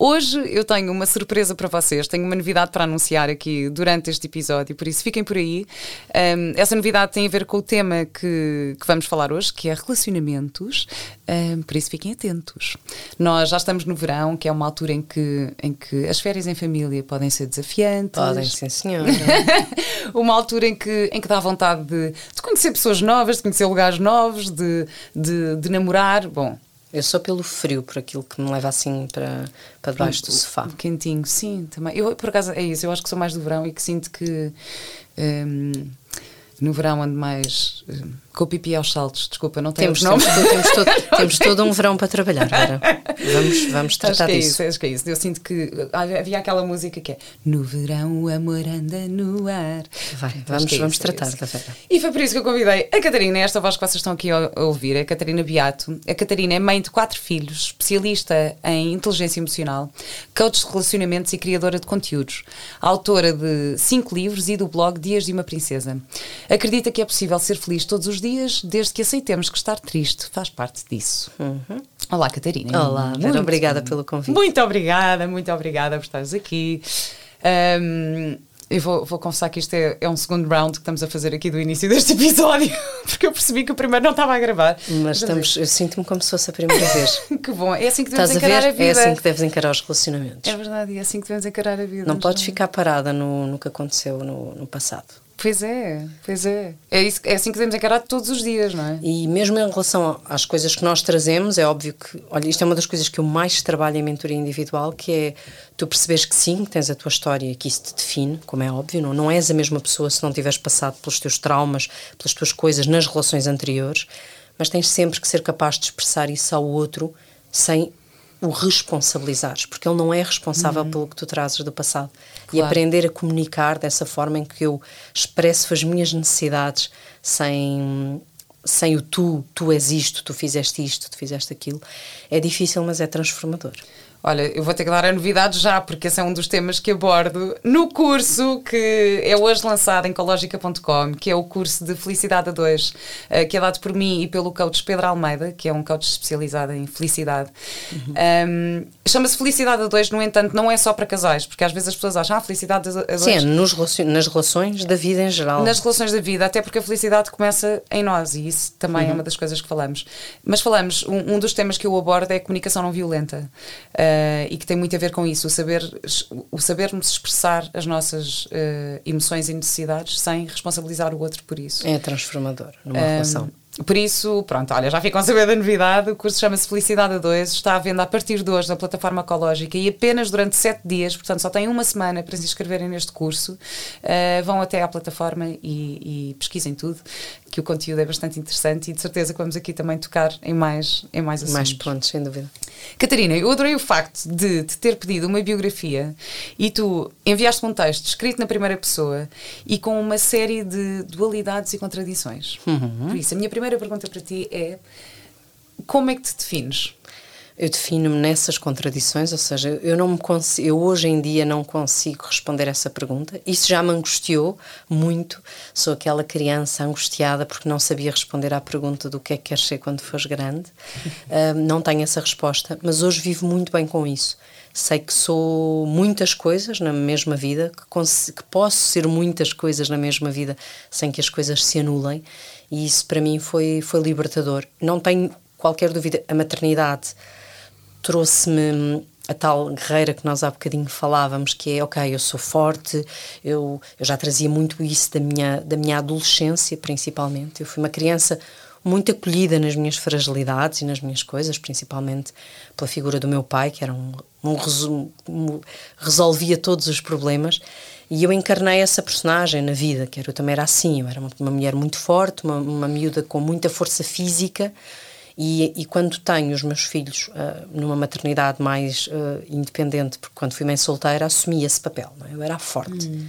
Hoje eu tenho uma surpresa para vocês, tenho uma novidade para anunciar aqui durante este episódio, por isso fiquem por aí. Um, essa novidade tem a ver com o tema que, que vamos falar hoje, que é relacionamentos, um, por isso fiquem atentos. Nós já estamos no verão, que é uma altura em que, em que as férias em família podem ser desafiantes. Podem, sim, senhora. uma altura em que, em que dá vontade de, de conhecer pessoas novas, de conhecer lugares novos, de, de, de namorar. Bom, eu sou pelo frio, por aquilo que me leva assim para, para debaixo do sofá. Quentinho, sim, também. Eu, por acaso, é isso. Eu acho que sou mais do verão e que sinto que um, no verão ando mais. Com o pipi aos saltos, desculpa, não temos nome. Temos, temos, todo, temos todo um verão para trabalhar, Vera. Vamos, vamos tratar acho que disso. É isso, acho que é isso. Eu sinto que havia aquela música que é No verão o amor anda no ar. Vai, vamos, é vamos isso, tratar é da Vera. E foi por isso que eu convidei a Catarina, esta voz que vocês estão aqui a ouvir, é a Catarina Beato. A Catarina é mãe de quatro filhos, especialista em inteligência emocional, coach de relacionamentos e criadora de conteúdos, autora de cinco livros e do blog Dias de uma Princesa. Acredita que é possível ser feliz todos os dias desde que aceitemos que estar triste faz parte disso. Uhum. Olá, Catarina. Olá, muito obrigada pelo convite. Muito obrigada, muito obrigada por estares aqui. Um, eu vou, vou confessar que isto é, é, um segundo round que estamos a fazer aqui do início deste episódio, porque eu percebi que o primeiro não estava a gravar. Mas estamos, eu sinto-me como se fosse a primeira vez. que bom, é assim que devemos Estás encarar a, a, vida. É assim que deves encarar os relacionamentos. É verdade, é assim que devemos encarar a vida. Não podes ficar parada no, no que aconteceu no, no passado. Pois é, pois é. É, isso, é assim que devemos encarar todos os dias, não é? E mesmo em relação às coisas que nós trazemos, é óbvio que, olha, isto é uma das coisas que eu mais trabalho em mentoria individual, que é tu percebes que sim, que tens a tua história, que isso te define, como é óbvio, não, não és a mesma pessoa se não tiveres passado pelos teus traumas, pelas tuas coisas nas relações anteriores, mas tens sempre que ser capaz de expressar isso ao outro sem o responsabilizares, porque ele não é responsável uhum. pelo que tu trazes do passado. Claro. E aprender a comunicar dessa forma em que eu expresso as minhas necessidades sem sem o tu, tu és isto, tu fizeste isto, tu fizeste aquilo, é difícil, mas é transformador. Olha, eu vou ter que dar a novidade já, porque esse é um dos temas que abordo no curso que é hoje lançado em ecologica.com, que é o curso de Felicidade a 2, eh, que é dado por mim e pelo coach Pedro Almeida, que é um coach especializado em felicidade. Uhum. Um, Chama-se Felicidade a 2, no entanto, não é só para casais, porque às vezes as pessoas acham, ah, felicidade a 2. Sim, é nos, nas relações da vida em geral. Nas relações da vida, até porque a felicidade começa em nós, e isso também uhum. é uma das coisas que falamos. Mas falamos, um, um, dos temas que eu abordo é a comunicação não violenta. Uh, uh, e que tem muito a ver com isso, o, saber, o sabermos expressar as nossas uh, emoções e necessidades sem responsabilizar o outro por isso. É transformador numa um, relação. Por isso, pronto, olha, já ficam a saber da novidade. O curso chama-se Felicidade a 2, está à venda a partir de hoje na plataforma ecológica e apenas durante sete dias, portanto só têm uma semana para se inscreverem neste curso. Uh, vão até à plataforma e, e, pesquisem tudo, que o conteúdo é bastante interessante e de certeza que vamos aqui também tocar em mais, em mais assuntos. Mais pontos, sem dúvida. Catarina, eu adorei o facto de te ter pedido uma biografia e tu enviaste um texto escrito na primeira pessoa e com uma série de dualidades e contradições. Uhum. Por isso, a minha primeira pergunta para ti é como é que te defines? Eu defino-me nessas contradições, ou seja, eu não me consigo, eu hoje em dia não consigo responder essa pergunta. Isso já me angustiou muito. Sou aquela criança angustiada porque não sabia responder à pergunta do que é que queres ser quando fores grande. uh, não tenho essa resposta, mas hoje vivo muito bem com isso. Sei que sou muitas coisas na mesma vida, que, que posso ser muitas coisas na mesma vida sem que as coisas se anulem, e isso para mim foi, foi libertador. Não tenho qualquer dúvida, a maternidade trouxe-me a tal guerreira que nós há bocadinho falávamos, que é, ok, eu sou forte, eu, eu já trazia muito isso da minha, da minha adolescência, principalmente. Eu fui uma criança muito acolhida nas minhas fragilidades e nas minhas coisas, principalmente pela figura do meu pai, que era um, um um, resolvia todos os problemas. E eu encarnei essa personagem na vida, que eu também era assim, eu era uma, uma mulher muito forte, uma, uma miúda com muita força física, e, e quando tenho os meus filhos uh, numa maternidade mais uh, independente, porque quando fui mãe solteira assumi esse papel, é? eu era forte. Hum.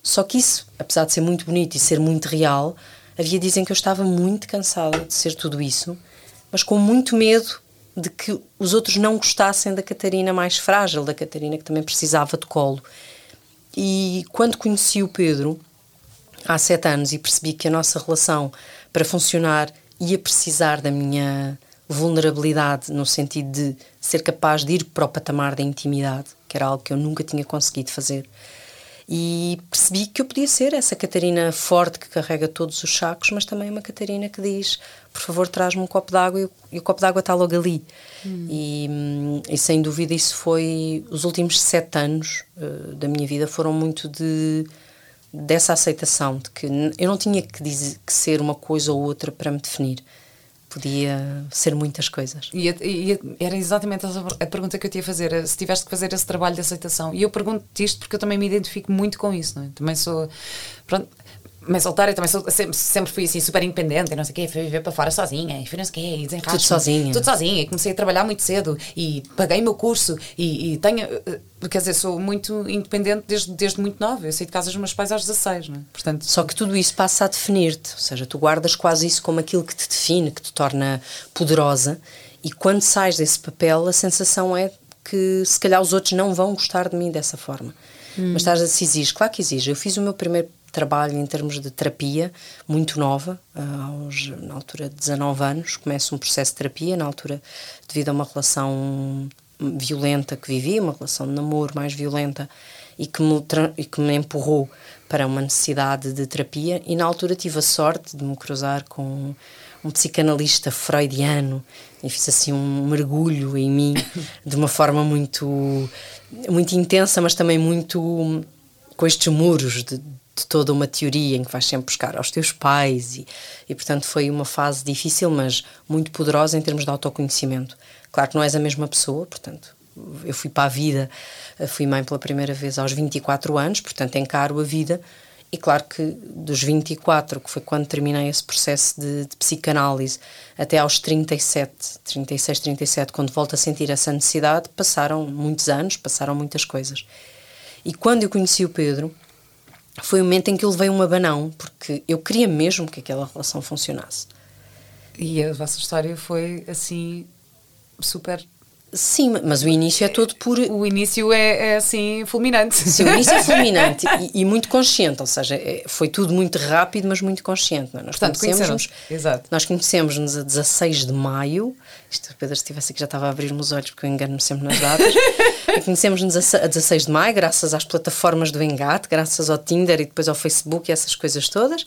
Só que isso, apesar de ser muito bonito e ser muito real, havia dizem que eu estava muito cansada de ser tudo isso, mas com muito medo de que os outros não gostassem da Catarina mais frágil, da Catarina que também precisava de colo. E quando conheci o Pedro, há sete anos, e percebi que a nossa relação, para funcionar, ia precisar da minha vulnerabilidade, no sentido de ser capaz de ir para o patamar da intimidade, que era algo que eu nunca tinha conseguido fazer e percebi que eu podia ser essa Catarina forte que carrega todos os sacos, mas também uma Catarina que diz: por favor, traz-me um copo d'água e, o copo d'água está logo ali. Hum. E, e, sem dúvida, isso foi. Os últimos sete anos uh, da minha vida foram muito de dessa aceitação de que eu não tinha que, dizer, que ser uma coisa ou outra para me definir podia ser muitas coisas. E, e, era exatamente a pergunta que eu tinha a fazer, se tiveste que fazer esse trabalho de aceitação. E eu pergunto-te isto porque eu também me identifico muito com isso, é? Também sou. Pronto, mas solteira também sempre, sempre fui assim super independente, não sei o quê, fui viver para fora sozinha, e fui não sei o quê, e desenrasco. Tudo sozinha. Tudo sozinha, e comecei a trabalhar muito cedo e paguei o meu curso e, e tenho, eh, quer dizer, sou muito independente desde, desde muito nova. Eu saí de casa dos meus pais aos 16, não é? Portanto, Só que tudo isso passa a definir-te, ou seja, tu guardas quase isso como aquilo que te define, que te torna poderosa, e quando sais desse papel, a sensação é que se calhar os outros não vão gostar de mim dessa forma. Hum. Mas estás a se exige, claro que exige. Eu fiz o meu primeiro trabalho em termos de terapia, muito nova, aos, na altura de 19 anos, começo um processo de terapia, na altura devido a uma relação violenta que vivi, uma relação de namoro mais violenta e que me, e que me empurrou para uma necessidade de terapia. E na altura tive a sorte de me cruzar com um psicanalista freudiano e fiz assim um mergulho em mim de uma forma muito muito intensa, mas também muito com estes muros de, de toda uma teoria em que vais sempre buscar aos teus pais e, e, portanto foi uma fase difícil mas muito poderosa em termos de autoconhecimento. Claro que não és a mesma pessoa portanto eu fui para a vida fui mãe pela primeira vez aos 24 anos portanto encaro a vida. E claro que dos 24 que foi quando terminei esse processo de, de psicanálise até aos 37 36, 37 quando volto a sentir essa necessidade passaram muitos anos passaram muitas coisas. E quando eu conheci o Pedro foi o momento em que eu levei um abanão, porque eu queria mesmo que aquela relação funcionasse. E a vossa história foi assim super Sim, mas o início é todo por. O início é, é assim fulminante. Sim, o início é fulminante e, e, muito consciente, ou seja, é, foi tudo muito rápido, mas muito consciente. Não é? Nós Portanto, conhecemos Exato. Nós conhecemos-nos a 16 de maio. Isto, Pedro, se estivesse aqui, já estava a abrir-me os olhos, porque eu engano-me sempre nas datas. conhecemos-nos a 16 de maio, graças às plataformas do Engate, graças ao Tinder e depois ao Facebook e essas coisas todas.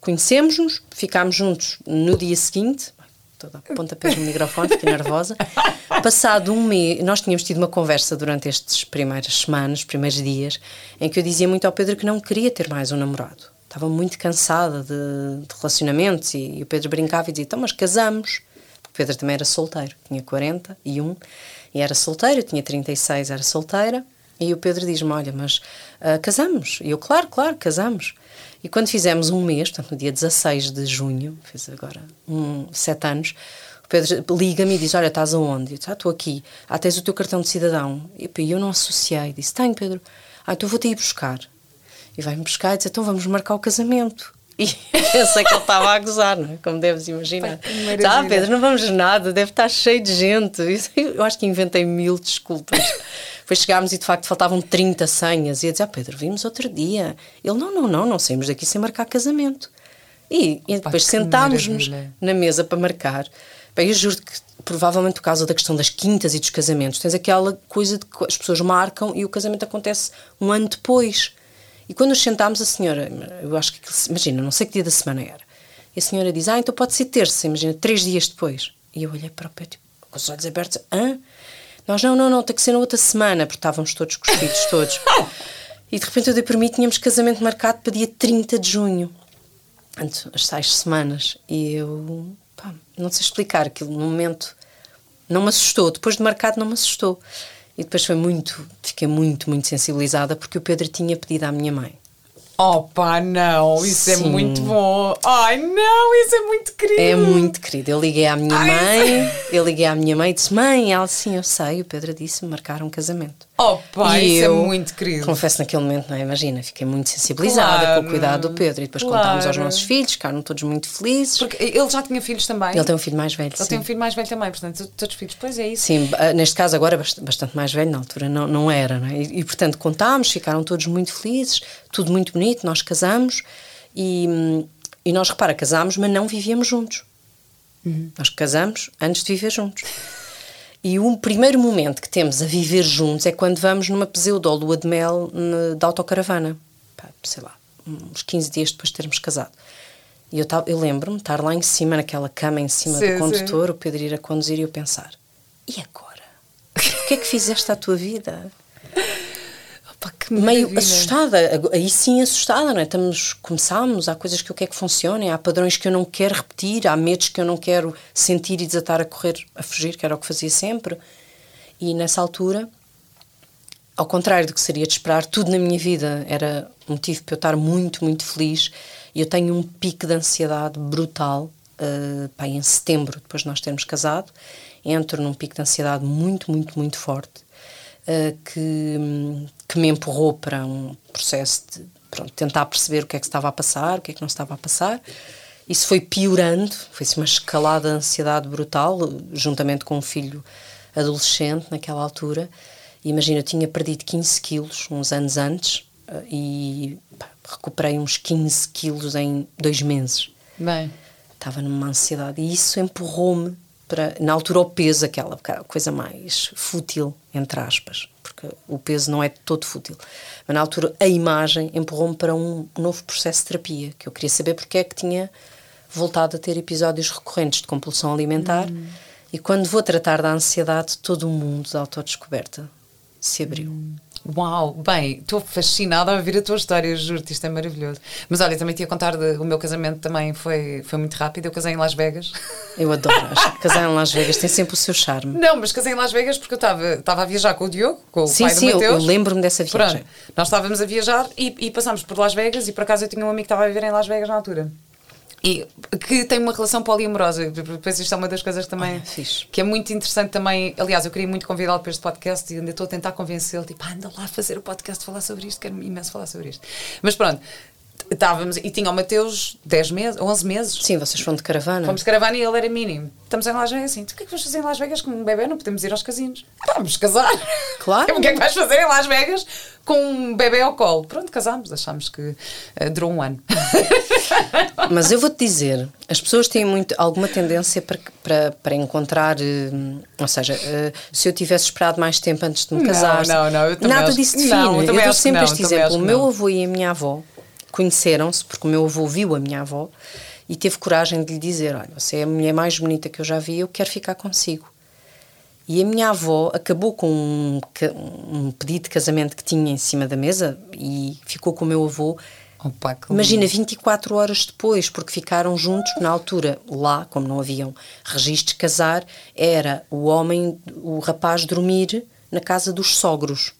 Conhecemos-nos, ficámos juntos no dia seguinte toda a pontapés no microfone, fiquei nervosa. Passado um mês, nós tínhamos tido uma conversa durante estas primeiras semanas, primeiros dias, em que eu dizia muito ao Pedro que não queria ter mais um namorado. Estava muito cansada de, de relacionamentos e, e, o Pedro brincava e dizia: então, mas casamos. Porque o Pedro também era solteiro, tinha 41 e era solteiro, eu tinha 36, era solteira. E o Pedro diz-me: Olha, mas uh, casamos. E eu, claro, claro, casamos. E quando fizemos um mês, portanto, no dia 16 de junho, fez agora um, sete anos, o Pedro liga-me e diz: Olha, estás aonde? Eu disse: Ah, estou aqui. Ah, tens o teu cartão de cidadão. E eu não associei. Disse: Tenho, Pedro. Ah, então vou-te ir buscar. E vai-me buscar e diz: Então vamos marcar o casamento. E eu sei que ele estava a gozar, não é? como deves imaginar. Ah, Pedro, não vamos nada, deve estar cheio de gente. Eu acho que inventei mil desculpas. Depois chegámos e de facto faltavam 30 senhas. E eu dizia, ah, Pedro, vimos outro dia. Ele, não, não, não, não saímos daqui sem marcar casamento. E, e depois sentámos-nos na mesa para marcar. Bem, eu juro que provavelmente por causa da questão das quintas e dos casamentos, tens aquela coisa de que as pessoas marcam e o casamento acontece um ano depois. E quando nos sentámos, a senhora, eu acho que, imagina, não sei que dia da semana era, e a senhora diz, ah, então pode ser terça, imagina, três dias depois. E eu olhei para o pé, tipo, com os olhos abertos, hã? Nós, não, não, não, tem que ser na outra semana, porque estávamos todos cuspidos, todos. e de repente eu dei por mim, tínhamos casamento marcado para dia 30 de junho. Antes, as seis semanas. E eu, pá, não sei explicar aquilo, no momento não me assustou. Depois de marcado, não me assustou. E depois foi muito, fiquei muito, muito sensibilizada porque o Pedro tinha pedido à minha mãe Opa, não, isso é Sim. é muito bom. Ai, não, isso é muito querido. É muito querido. Eu liguei à minha Ai, mãe, eu liguei à minha mãe e disse: Mãe, ela sim, eu sei. O Pedro disse: marcar um casamento. Oh, pai, isso é muito querido. Confesso naquele momento, não é? Imagina, fiquei muito sensibilizada claro, com o cuidado do Pedro e depois claro. contámos aos nossos filhos, ficaram todos muito felizes. Porque ele já tinha filhos também. Ele tem um filho mais velho. Ele sim. tem um filho mais velho também, portanto, todos os filhos, pois é isso. Sim, ah, neste caso agora bastante mais velho, na altura não, não era, não é? E, e portanto contámos, ficaram todos muito felizes, tudo muito bonito, nós casamos e, e nós, repara, casámos, mas não vivíamos juntos. Uhum. Nós casamos antes de viver juntos. E o primeiro momento que temos a viver juntos é quando vamos numa pseudo lua de mel da autocaravana. Sei lá, uns 15 dias depois de termos casado. E eu, eu lembro-me de estar lá em cima, naquela cama em cima sim, do condutor, sim. o Pedro ir a conduzir e eu pensar: e agora? O que é que fizeste à tua vida? Opa, meio assustada, aí sim assustada, não é? Estamos, começámos, há coisas que eu quero que funcionem, há padrões que eu não quero repetir, há medos que eu não quero sentir e desatar a correr, a fugir, que era o que fazia sempre. E nessa altura, ao contrário do que seria de esperar, tudo na minha vida era motivo para eu estar muito, muito feliz. E eu tenho um pico de ansiedade brutal, uh, pá, em setembro, depois de nós termos casado, entro num pico de ansiedade muito, muito, muito forte uh, que, que me empurrou para um processo de pronto, tentar perceber o que é que estava a passar, o que é que não estava a passar. Isso foi piorando, foi-se uma escalada de ansiedade brutal, juntamente com um filho adolescente naquela altura. Imagina, eu tinha perdido 15 quilos uns anos antes uh, e pá, recuperei uns 15 quilos em dois meses. Bem. Estava numa ansiedade e isso empurrou-me para, na altura, o peso, aquela coisa mais fútil, entre aspas, porque o peso não é todo fútil. Mas na altura, a imagem empurrou-me para um novo processo de terapia, que eu queria saber porque é que tinha voltado a ter episódios recorrentes de compulsão alimentar. Hum. E quando vou tratar da ansiedade, todo o mundo da autodescoberta se abriu. Hum. Uau, bem, estou fascinada a ouvir a tua história, juro-te, isto é maravilhoso. Mas olha, também te ia contar, de, o meu casamento também foi, foi muito rápido, eu casei em Las Vegas. Eu adoro, casar em Las Vegas tem sempre o seu charme. Não, mas casei em Las Vegas porque eu estava a viajar com o Diogo, com o sim, pai sim, do Mateus. Sim, eu, lembro-me dessa viagem. Pronto, nós estávamos a viajar e, e passámos por Las Vegas e por acaso eu tinha um amigo que estava a viver em Las Vegas na altura. E que tem uma relação poliamorosa. Depois isto é uma das coisas também ah, que é muito interessante também. Aliás, eu queria muito convidá-lo para este podcast e ainda estou a tentar convencê-lo, tipo, ah, anda lá fazer o podcast, falar sobre isto, quero imenso falar sobre isto. Mas pronto, estávamos e tinha o Mateus 10 meses, 11 meses. Sim, vocês foram de caravana. Fomos de caravana e ele era mínimo. Estamos em Las Vegas assim, o que é que vamos fazer em Las Vegas com um bebê? Não podemos ir aos casinos. Vamos casar. Claro. o que é que vais fazer em Las Vegas com um bebê ao colo? Pronto, casámos. Achámos que uh, durou um ano. Mas eu vou-te dizer, as pessoas têm muito, alguma tendência para, para, para encontrar, uh, ou seja, uh, se eu tivesse esperado mais tempo antes de me casar, não, não, não, nada disso define. Não, eu, eu dou sempre não, este exemplo. O meu avô e a minha avó conheceram-se, porque o meu avô viu a minha avó e teve coragem de lhe dizer: Olha, você é a mulher mais bonita que eu já vi, eu quero ficar consigo. E a minha avó acabou com um, um pedido de casamento que tinha em cima da mesa e ficou com o meu avô Opa, Imagina, 24 horas depois, porque ficaram juntos, na altura, lá, como não haviam registros de casar, era o homem, o rapaz dormir na casa dos sogros.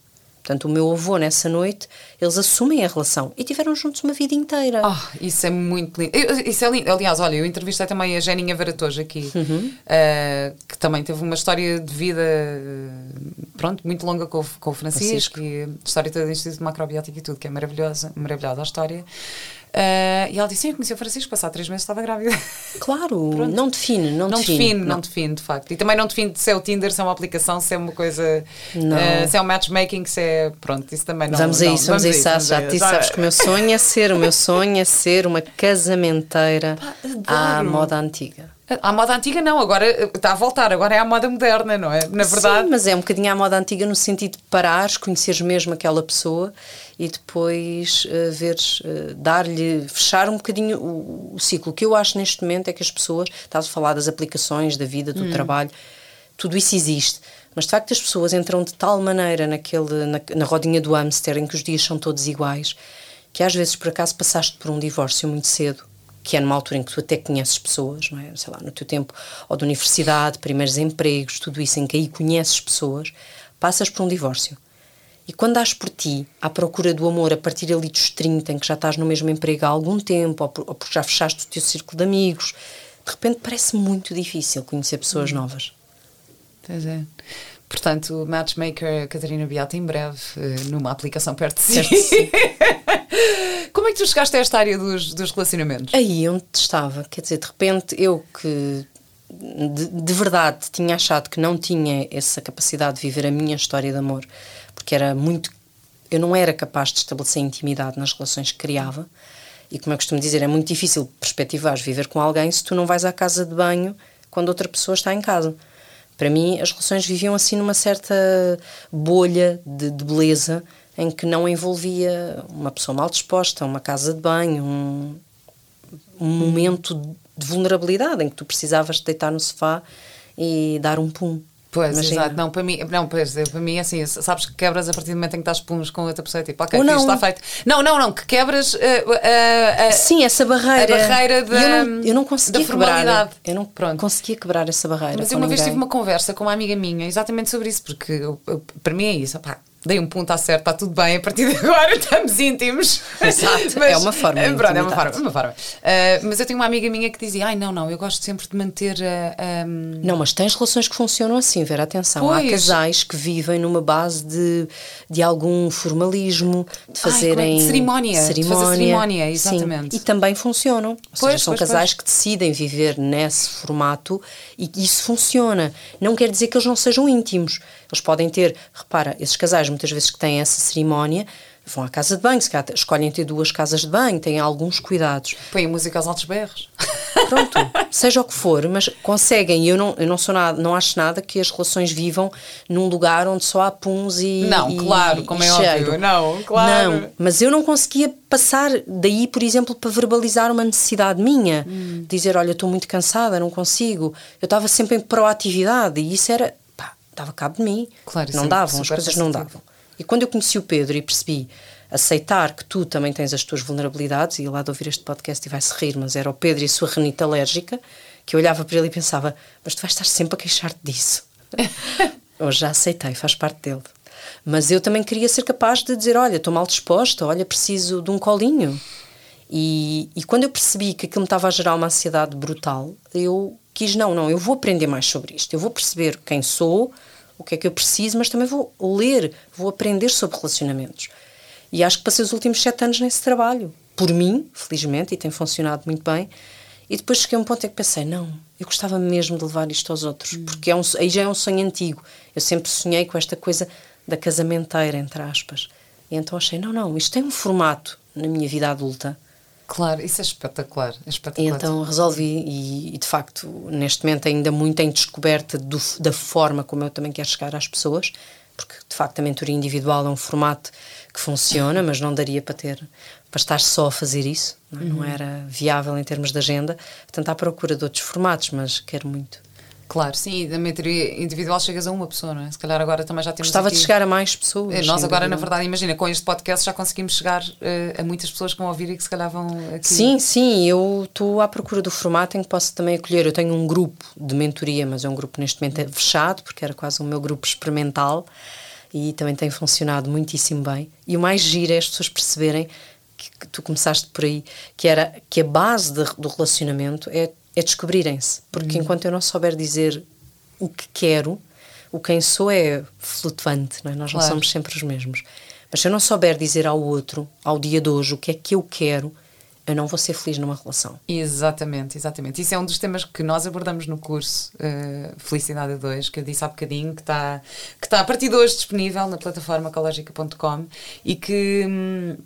Portanto, o meu avô, nessa noite, eles assumem a relação e tiveram juntos uma vida inteira. Oh, isso é muito lindo. Isso é lindo. Aliás, olha, eu entrevistei também a Jeninha Varatoja aqui, uhum. uh, que também teve uma história de vida, pronto, muito longa com, com o Francisco, Francisco. e a história toda do Instituto de Macrobiótica e tudo, que é maravilhosa, maravilhosa a história. Uh, e ela disse: Sim, eu conheci o Francisco, passado três meses estava grávida. Claro, não define, não, não define. define não. não. define, de facto. E também não define se é o Tinder, se é uma aplicação, se é uma coisa. Uh, se é um matchmaking, se é. Pronto, isso também não. Vamos a isso, vamos, a isso. Já, já te sabes que o meu sonho é ser, o meu sonho é ser uma casamenteira à moda antiga. À moda antiga não, agora está a voltar, agora é à moda moderna, não é? Na verdade. Sim, mas é um bocadinho à moda antiga no sentido de parares, conheceres mesmo aquela pessoa e depois uh, veres, uh, dar-lhe, fechar um bocadinho o, o, ciclo. O que eu acho neste momento é que as pessoas, estás a falar das aplicações, da vida, do hum. trabalho, tudo isso existe. Mas de facto as pessoas entram de tal maneira naquele, na, na rodinha do hamster em que os dias são todos iguais, que às vezes por acaso passaste por um divórcio muito cedo que é numa altura em que tu até conheces pessoas, não é? Sei lá, no teu tempo ou de universidade, primeiros empregos, tudo isso em que aí conheces pessoas, passas por um divórcio. E quando dás por ti, à procura do amor, a partir ali dos 30, em que já estás no mesmo emprego há algum tempo, ou, ou porque já fechaste o teu círculo de amigos, de repente parece muito difícil conhecer pessoas novas. Pois é. Portanto, Matchmaker Catarina Beata em breve, eh, numa aplicação perto de si. Certo. Como é que tu chegaste a esta área dos, dos relacionamentos? Aí onde estava, quer dizer, de repente eu que de, de verdade tinha achado que não tinha essa capacidade de viver a minha história de amor, porque era muito. Eu não era capaz de estabelecer intimidade nas relações que criava. E como eu costumo dizer, é muito difícil perspectivar viver com alguém se tu não vais à casa de banho quando outra pessoa está em casa. Para mim, as relações viviam assim numa certa bolha de, de beleza em que não envolvia uma pessoa mal disposta, uma casa de banho, um, um momento de vulnerabilidade em que tu precisavas de deitar no sofá e dar um pum. Pois, Imagina. exato. Não, para mim, não, pois, para mim é assim, sabes que quebras a partir do momento em que estás puns com outra pessoa, tipo, ok, não. está feito. Não, não, não, que quebras uh, uh, uh, Sim, essa barreira. a barreira da- eu não, eu não conseguia da formalidade. quebrar. Eu não Pronto. conseguia quebrar essa barreira. Mas eu uma vez ninguém. tive uma conversa com uma amiga minha exatamente sobre isso, porque eu- eu- para mim é isso, opá, dei um ponto, está certo, está tudo bem, a partir de agora estamos íntimos. Exato, é uma forma de Eh, Pronto, é uma forma. é uma forma. Ah, mas eu tenho uma amiga minha que dizia: ai, não, não, eu gosto sempre de manter a. Não, mas tens relações que funcionam assim, Vera, atenção. Pois. Há casais que vivem numa base de, de algum formalismo, de Ai, fazerem. é que- cerimónia, de fazer cerimónia, Sim, exatamente. E também funcionam. Ou Pois, seja, são pois, casais que decidem viver nesse formato e isso funciona. Não quer dizer que eles não sejam íntimos. Eles podem ter, repara, esses casais muitas vezes que têm essa cerimónia vão à casa de banho, se calhar escolhem ter duas casas de banho, têm alguns cuidados. Põe música aos altos berros. Pronto, seja o que for, mas conseguem. Eu não, eu não sou nada, não acho nada que as relações vivam num lugar onde só há puns e. Não, e- claro, como é cheiro. óbvio. Não, claro. Não, mas eu não conseguia passar daí, por exemplo, para verbalizar uma necessidade minha. Hum. Dizer, olha, estou muito cansada, não consigo. Eu estava sempre em proatividade e isso era. Dava cabo de mim. Claro, não é davam, as coisas não davam. E quando eu conheci o Pedro e percebi aceitar que tu também tens as tuas vulnerabilidades, e lá de ouvir este podcast e vai-se rir, mas era o Pedro e a sua renita alérgica, que eu olhava para ele e pensava, mas tu vais estar sempre a queixar-te disso. Hoje já aceitei, faz parte dele. Mas eu também queria ser capaz de dizer, olha, estou mal disposta, olha, preciso de um colinho. E, e quando eu percebi que aquilo me estava a gerar uma ansiedade brutal, eu quis, não, não, eu vou aprender mais sobre isto. Eu vou perceber quem sou, o que é que eu preciso, mas também vou ler, vou aprender sobre relacionamentos. E acho que passei os últimos sete anos nesse trabalho. Por mim, felizmente, e tem funcionado muito bem. E depois cheguei a um ponto em que pensei, não, eu gostava mesmo de levar isto aos outros, porque é um, aí já é um sonho antigo. Eu sempre sonhei com esta coisa da casamenteira, entre aspas. E então achei, não, não, isto tem um formato na minha vida adulta. Claro, isso é espetacular. É espetacular. então resolvi, e, e, de facto, neste momento ainda muito em descoberta do- da forma como eu também quero chegar às pessoas, porque de facto a mentoria individual é um formato que funciona, mas não daria para ter, para estar só a fazer isso, não, é? Não era viável em termos de agenda. Portanto, à procura de outros formatos, mas quero muito. Claro, sim, e da mentoria individual chegas a uma pessoa, não é? Se calhar agora também já temos. Gostava de aqui- chegar a mais pessoas. É, Nós agora, na verdade, imagina, com este podcast já conseguimos chegar eh, a muitas pessoas que vão ouvir e que se calhar vão aqui. Sim, sim, eu estou à procura do formato em que posso também acolher. Eu tenho um grupo de mentoria, mas é um grupo neste momento é fechado, porque era quase o meu grupo experimental e também tem funcionado muitíssimo bem. E o mais giro é as pessoas perceberem que, que tu começaste por aí, que era que a base de- do relacionamento é, é descobrirem-se. Porque enquanto eu não souber dizer o que quero, o quem sou é flutuante, não é? Nós Claro. não somos sempre os mesmos. Mas se eu não souber dizer ao outro, ao dia de hoje, o que é que eu quero, eu não vou ser feliz numa relação. Exatamente, exatamente. Isso é um dos temas que nós abordamos no curso eh, Felicidade a 2, que eu disse há bocadinho, que está que está a partir de hoje disponível na plataforma ecologica.com e que. hum,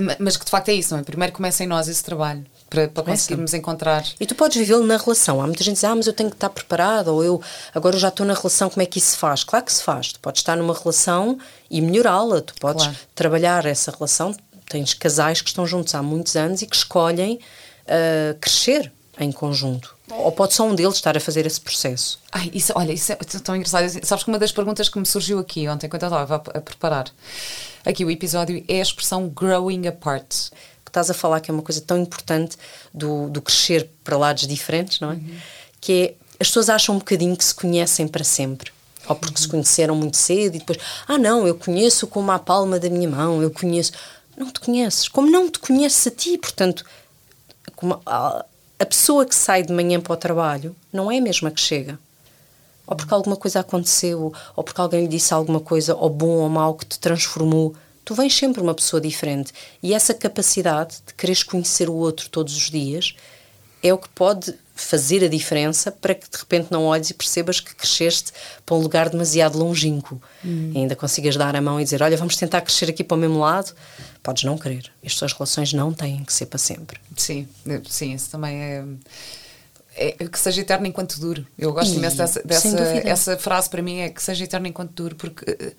ma- mas que de facto é isso, não é? Primeiro começa em nós esse trabalho para, para Começa. conseguirmos encontrar. E tu podes vivê-lo na relação. Há muita gente que diz, ah, mas eu tenho que estar preparada, ou eu agora eu já estou na relação, como é que isso se faz? Claro que se faz. Tu podes estar numa relação e melhorá-la. Tu podes Claro. trabalhar essa relação. Tens casais que estão juntos há muitos anos e que escolhem ah, crescer em conjunto. Ou pode só um deles estar a fazer esse processo. Ai, isso, olha, isso é tão engraçado. Sabes que uma das perguntas que me surgiu aqui ontem, quando eu estava a, a preparar aqui o episódio, é a expressão growing apart. Estás a falar que é uma coisa tão importante do, do crescer para lados diferentes, não é? Que é, as pessoas acham um bocadinho que se conhecem para sempre. Ou porque se conheceram muito cedo e depois, ah não, eu conheço como a palma da minha mão, eu conheço. Não te conheces, como não te conheces a ti, portanto, a, a pessoa que sai de manhã para o trabalho não é a mesma que chega. ou porque alguma coisa aconteceu, ou porque alguém lhe disse alguma coisa, ou bom ou mau, que te transformou. Tu vens sempre uma pessoa diferente. E essa capacidade de quereres conhecer o outro todos os dias é o que pode fazer a diferença para que de repente não olhes e percebas que cresceste para um lugar demasiado longínquo. Hum. E ainda consigas dar a mão e dizer: Olha, vamos tentar crescer aqui para o mesmo lado. Podes não querer. Estas relações não têm que ser para sempre. Sim, sim, isso também é. É, que seja eterno enquanto dure. Eu gosto imenso dessa, dessa essa frase para mim é que seja eterno enquanto dure, porque eh,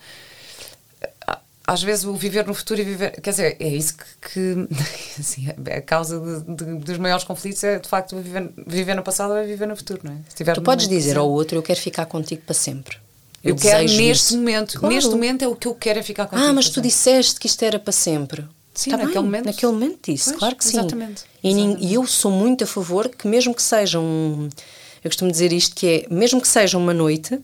às vezes o viver no futuro e viver. Quer dizer, é isso que. que assim, a causa de, de, dos maiores conflitos é de facto viver, viver no passado ou é viver no futuro, não é? tu podes dizer ao outro: Eu quero ficar contigo para sempre. Eu, eu quero neste isso. momento. Claro. Neste momento é o que eu quero é ficar contigo. Ah, mas tu disseste que isto era para sempre. Sim, tá naquele bem, momento. Naquele momento disse, pois, claro que sim. Exatamente. E, exatamente. e eu sou muito a favor que, mesmo que seja um. Eu costumo dizer isto: que é, mesmo que seja uma noite,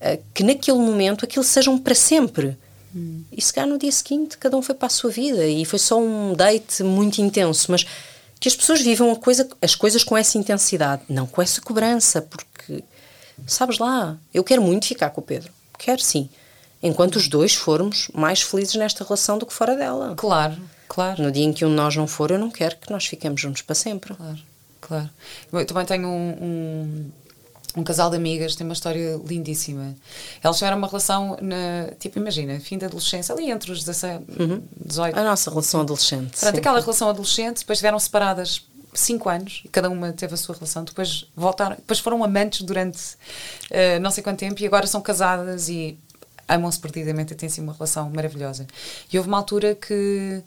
eh, que naquele momento aquilo seja um para sempre Hum. E se calhar no dia seguinte cada um foi para a sua vida e foi só um date muito intenso, mas que as pessoas vivam coisa, as coisas com essa intensidade, não com essa cobrança, porque sabes lá, eu quero muito ficar com o Pedro, quero sim, enquanto os dois formos mais felizes nesta relação do que fora dela. Claro, claro. No dia em que um de nós não for, eu não quero que nós fiquemos juntos para sempre. Claro, claro. Eu também tenho um, um um casal de amigas tem uma história lindíssima. Elas tiveram uma relação, na, tipo, imagina, fim da adolescência, ali entre os 17, uhum. 18. A nossa relação adolescente. Pronto, aquela relação adolescente, depois estiveram separadas cinco anos, e cada uma teve a sua relação, depois voltaram, depois foram amantes durante uh, não sei quanto tempo e agora são casadas e amam-se perdidamente e têm assim uma relação maravilhosa. E houve uma altura que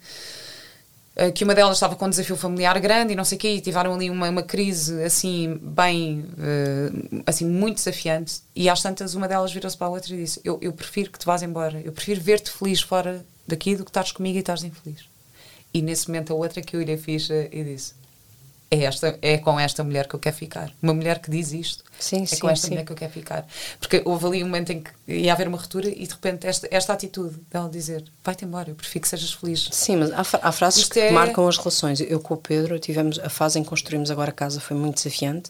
que uma delas estava com um desafio familiar grande e não sei o quê, e tiveram ali uma, uma crise assim, bem, uh, assim, muito desafiante. E às tantas, uma delas virou-se para a outra e disse: eu, eu prefiro que te vás embora, eu prefiro ver-te feliz fora daqui do que estares comigo e estás infeliz. E nesse momento, a outra que eu lhe ficha e disse: é, esta, é com esta mulher que eu quero ficar. Uma mulher que diz isto, sim, é sim, com esta sim. mulher que eu quero ficar. Porque houve ali um momento em que ia haver uma ruptura e de repente esta, esta atitude dela dizer vai-te embora, eu prefiro que sejas feliz. Sim, mas há, há frases Isto que é... marcam as relações. Eu com o Pedro tivemos a fase em que construímos agora a casa foi muito desafiante.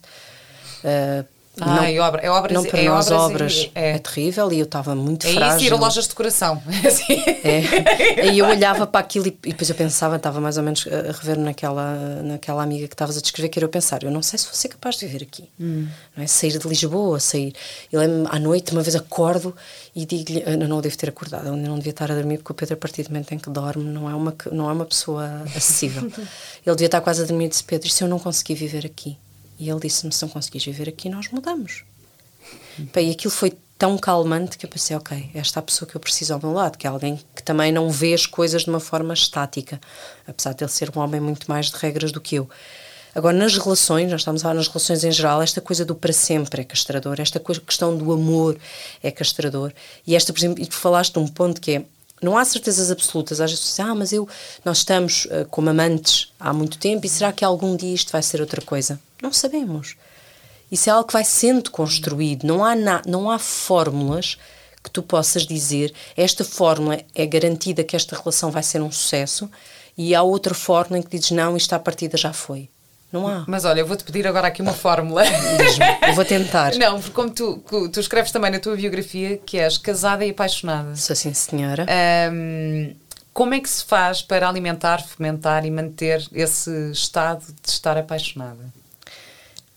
Uh, ah, não, é obra, é obras, não para é nós obras, obras é. é. terrível e eu estava muito é frágil. É isso ir a lojas de decoração. é. E eu olhava para aquilo e, e, depois eu pensava, estava mais ou menos a rever naquela, naquela amiga que estavas a descrever, que era eu pensar, eu não sei se vou ser capaz de viver aqui. Hum. Não é? Sair de Lisboa, sair. Eu lembro à noite, uma vez acordo e digo-lhe, eu não devo ter acordado, eu não devia estar a dormir porque o Pedro a partir do momento em que dorme não é uma, não é uma pessoa acessível. Ele devia estar quase a dormir e disse, Pedro, e se eu não conseguir viver aqui? E ele disse-me: se não conseguires viver aqui, nós mudamos. E aquilo foi tão calmante que eu pensei: ok, esta é a pessoa que eu preciso ao meu lado, que é alguém que também não vê as coisas de uma forma estática, apesar de ele ser um homem muito mais de regras do que eu. Agora, nas relações, nós estamos a falar nas relações em geral, esta coisa do para sempre é castrador, esta coisa, questão do amor é castrador. E esta, por exemplo, e tu falaste de um ponto que é não há certezas absolutas. Às vezes ah, mas eu, nós estamos uh, como amantes há muito tempo e será que algum dia isto vai ser outra coisa? Não sabemos. Isso é algo que vai sendo construído. Não há, na, não há fórmulas que tu possas dizer esta fórmula é garantida que esta relação vai ser um sucesso e há outra fórmula em que dizes não, isto à partida já foi. Não há. Mas olha, eu vou-te pedir agora aqui uma fórmula. eu vou tentar. Não, porque como tu, tu escreves também na tua biografia que és casada e apaixonada. Sou sim, senhora. Um, como é que se faz para alimentar, fomentar e manter esse estado de estar apaixonada?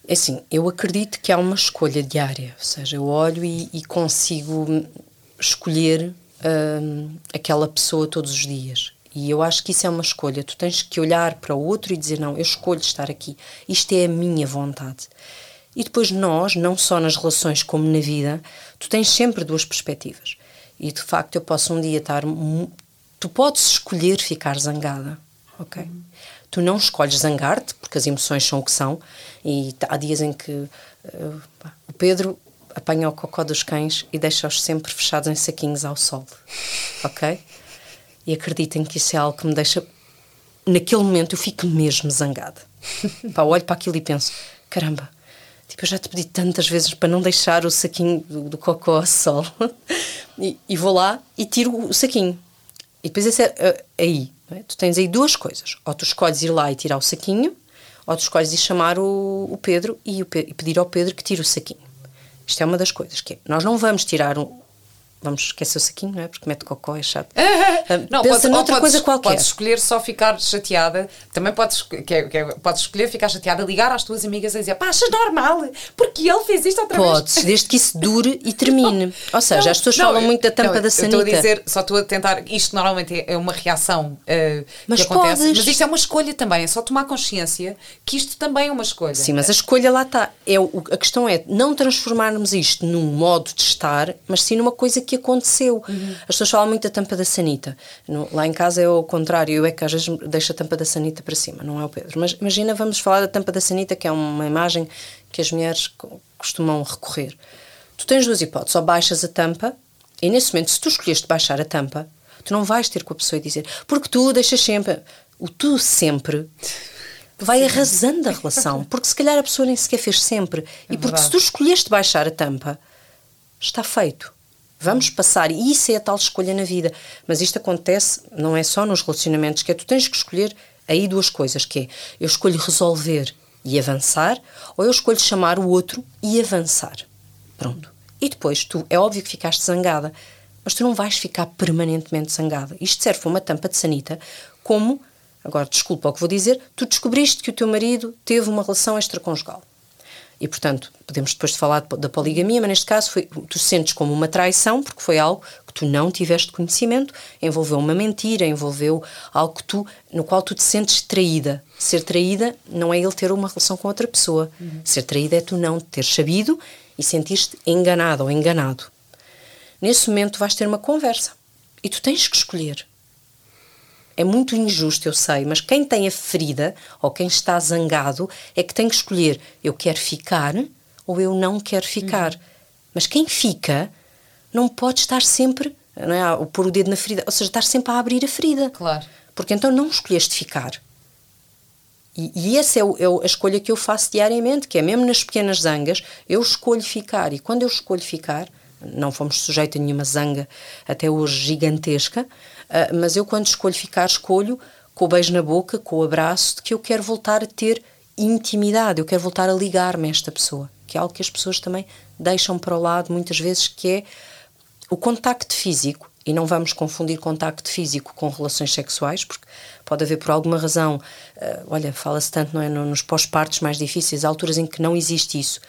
É assim, eu acredito que há uma escolha diária, ou seja, eu olho e, e consigo escolher aquela pessoa todos os dias. E eu acho que isso é uma escolha. Tu tens que olhar para o outro e dizer: não, eu escolho estar aqui. Isto é a minha vontade. E depois, nós, não só nas relações como na vida, tu tens sempre duas perspectivas. E de facto, eu posso um dia estar. Tu podes escolher ficar zangada, ok? Uhum. Tu não escolhes zangar-te, porque as emoções são o que são. E há dias em que uh, o Pedro apanha o cocó dos cães e deixa-os sempre fechados em saquinhos ao sol, ok? E acreditem que isso é algo que me deixa. Naquele momento eu fico mesmo zangada. Pá, olho para aquilo e penso: caramba, tipo, eu já te pedi tantas vezes para não deixar o saquinho do, do cocó ao sol. e, e, vou lá e tiro o saquinho. E depois esse é, é aí. É? Tu tens aí duas coisas. Ou tu escolhes ir lá e tirar o saquinho, ou tu escolhes ir chamar o, o Pedro e, o, e pedir ao Pedro que tire o saquinho. Isto é uma das coisas que é, nós não vamos tirar um, Vamos esquecer o saquinho, não é? Porque mete cocó, é chato. não, Pensa pode, noutra podes, coisa qualquer. Podes escolher só ficar chateada. Também podes, que é, que é, podes escolher ficar chateada, ligar às tuas amigas e dizer pá, achas normal? Porque ele fez isto outra podes, vez. desde que isso dure e termine. Ou seja, não, as pessoas não, falam muito da tampa da sanita. Estou a dizer, só estou a tentar. Isto normalmente é uma reação uh, mas que acontece. Podes. Mas isto é uma escolha também. É só tomar consciência que isto também é uma escolha. Sim, mas a escolha lá está. É, a questão é não transformarmos isto num modo de estar, mas sim numa coisa que aconteceu. Uhum. As pessoas falam muito da tampa da sanita. No, lá em casa é o contrário, eu é que às vezes deixo a tampa da sanita para cima, não é o Pedro. Mas imagina, vamos falar da tampa da sanita, que é uma imagem que as mulheres costumam recorrer. Tu tens duas hipóteses, ou baixas a tampa, e nesse momento, se tu escolheste baixar a tampa, tu não vais ter com a pessoa e dizer, porque tu deixas sempre. O tu sempre vai arrasando a relação, porque se calhar a pessoa nem sequer fez sempre. É e porque verdade. se tu escolheste baixar a tampa, está feito. Vamos passar, e isso é a tal escolha na vida. Mas isto acontece, não é só nos relacionamentos, que é tu tens que escolher aí duas coisas, que é eu escolho resolver e avançar, ou eu escolho chamar o outro e avançar. Pronto. E depois, tu, é óbvio que ficaste zangada, mas tu não vais ficar permanentemente zangada. Isto serve uma tampa de sanita, como, agora desculpa o que vou dizer, tu descobriste que o teu marido teve uma relação extraconjugal. E, portanto, podemos depois de falar da poligamia, mas neste caso foi, tu sentes como uma traição, porque foi algo que tu não tiveste conhecimento, envolveu uma mentira, envolveu algo que tu, no qual tu te sentes traída. Ser traída não é ele ter uma relação com outra pessoa. Uhum. Ser traída é tu não ter sabido e sentir-te enganado ou enganado. Nesse momento vais ter uma conversa e tu tens que escolher é muito injusto, eu sei, mas quem tem a ferida ou quem está zangado é que tem que escolher: eu quero ficar ou eu não quero ficar. Uhum. Mas quem fica não pode estar sempre, não é, ou pôr o dedo na ferida, ou seja, estar sempre a abrir a ferida. Claro. Porque então não escolheste ficar. E, e essa é, o, é, a escolha que eu faço diariamente, que é mesmo nas pequenas zangas, eu escolho ficar. E quando eu escolho ficar, não fomos sujeitos a nenhuma zanga até hoje gigantesca, uh, mas eu quando escolho ficar, escolho com o beijo na boca, com o abraço, de que eu quero voltar a ter intimidade, eu quero voltar a ligar-me a esta pessoa, que é algo que as pessoas também deixam para o lado muitas vezes, que é o contacto físico, e não vamos confundir contacto físico com relações sexuais, porque pode haver por alguma razão, uh, olha, fala-se tanto não é, nos pós-partos mais difíceis, alturas em que não existe isso,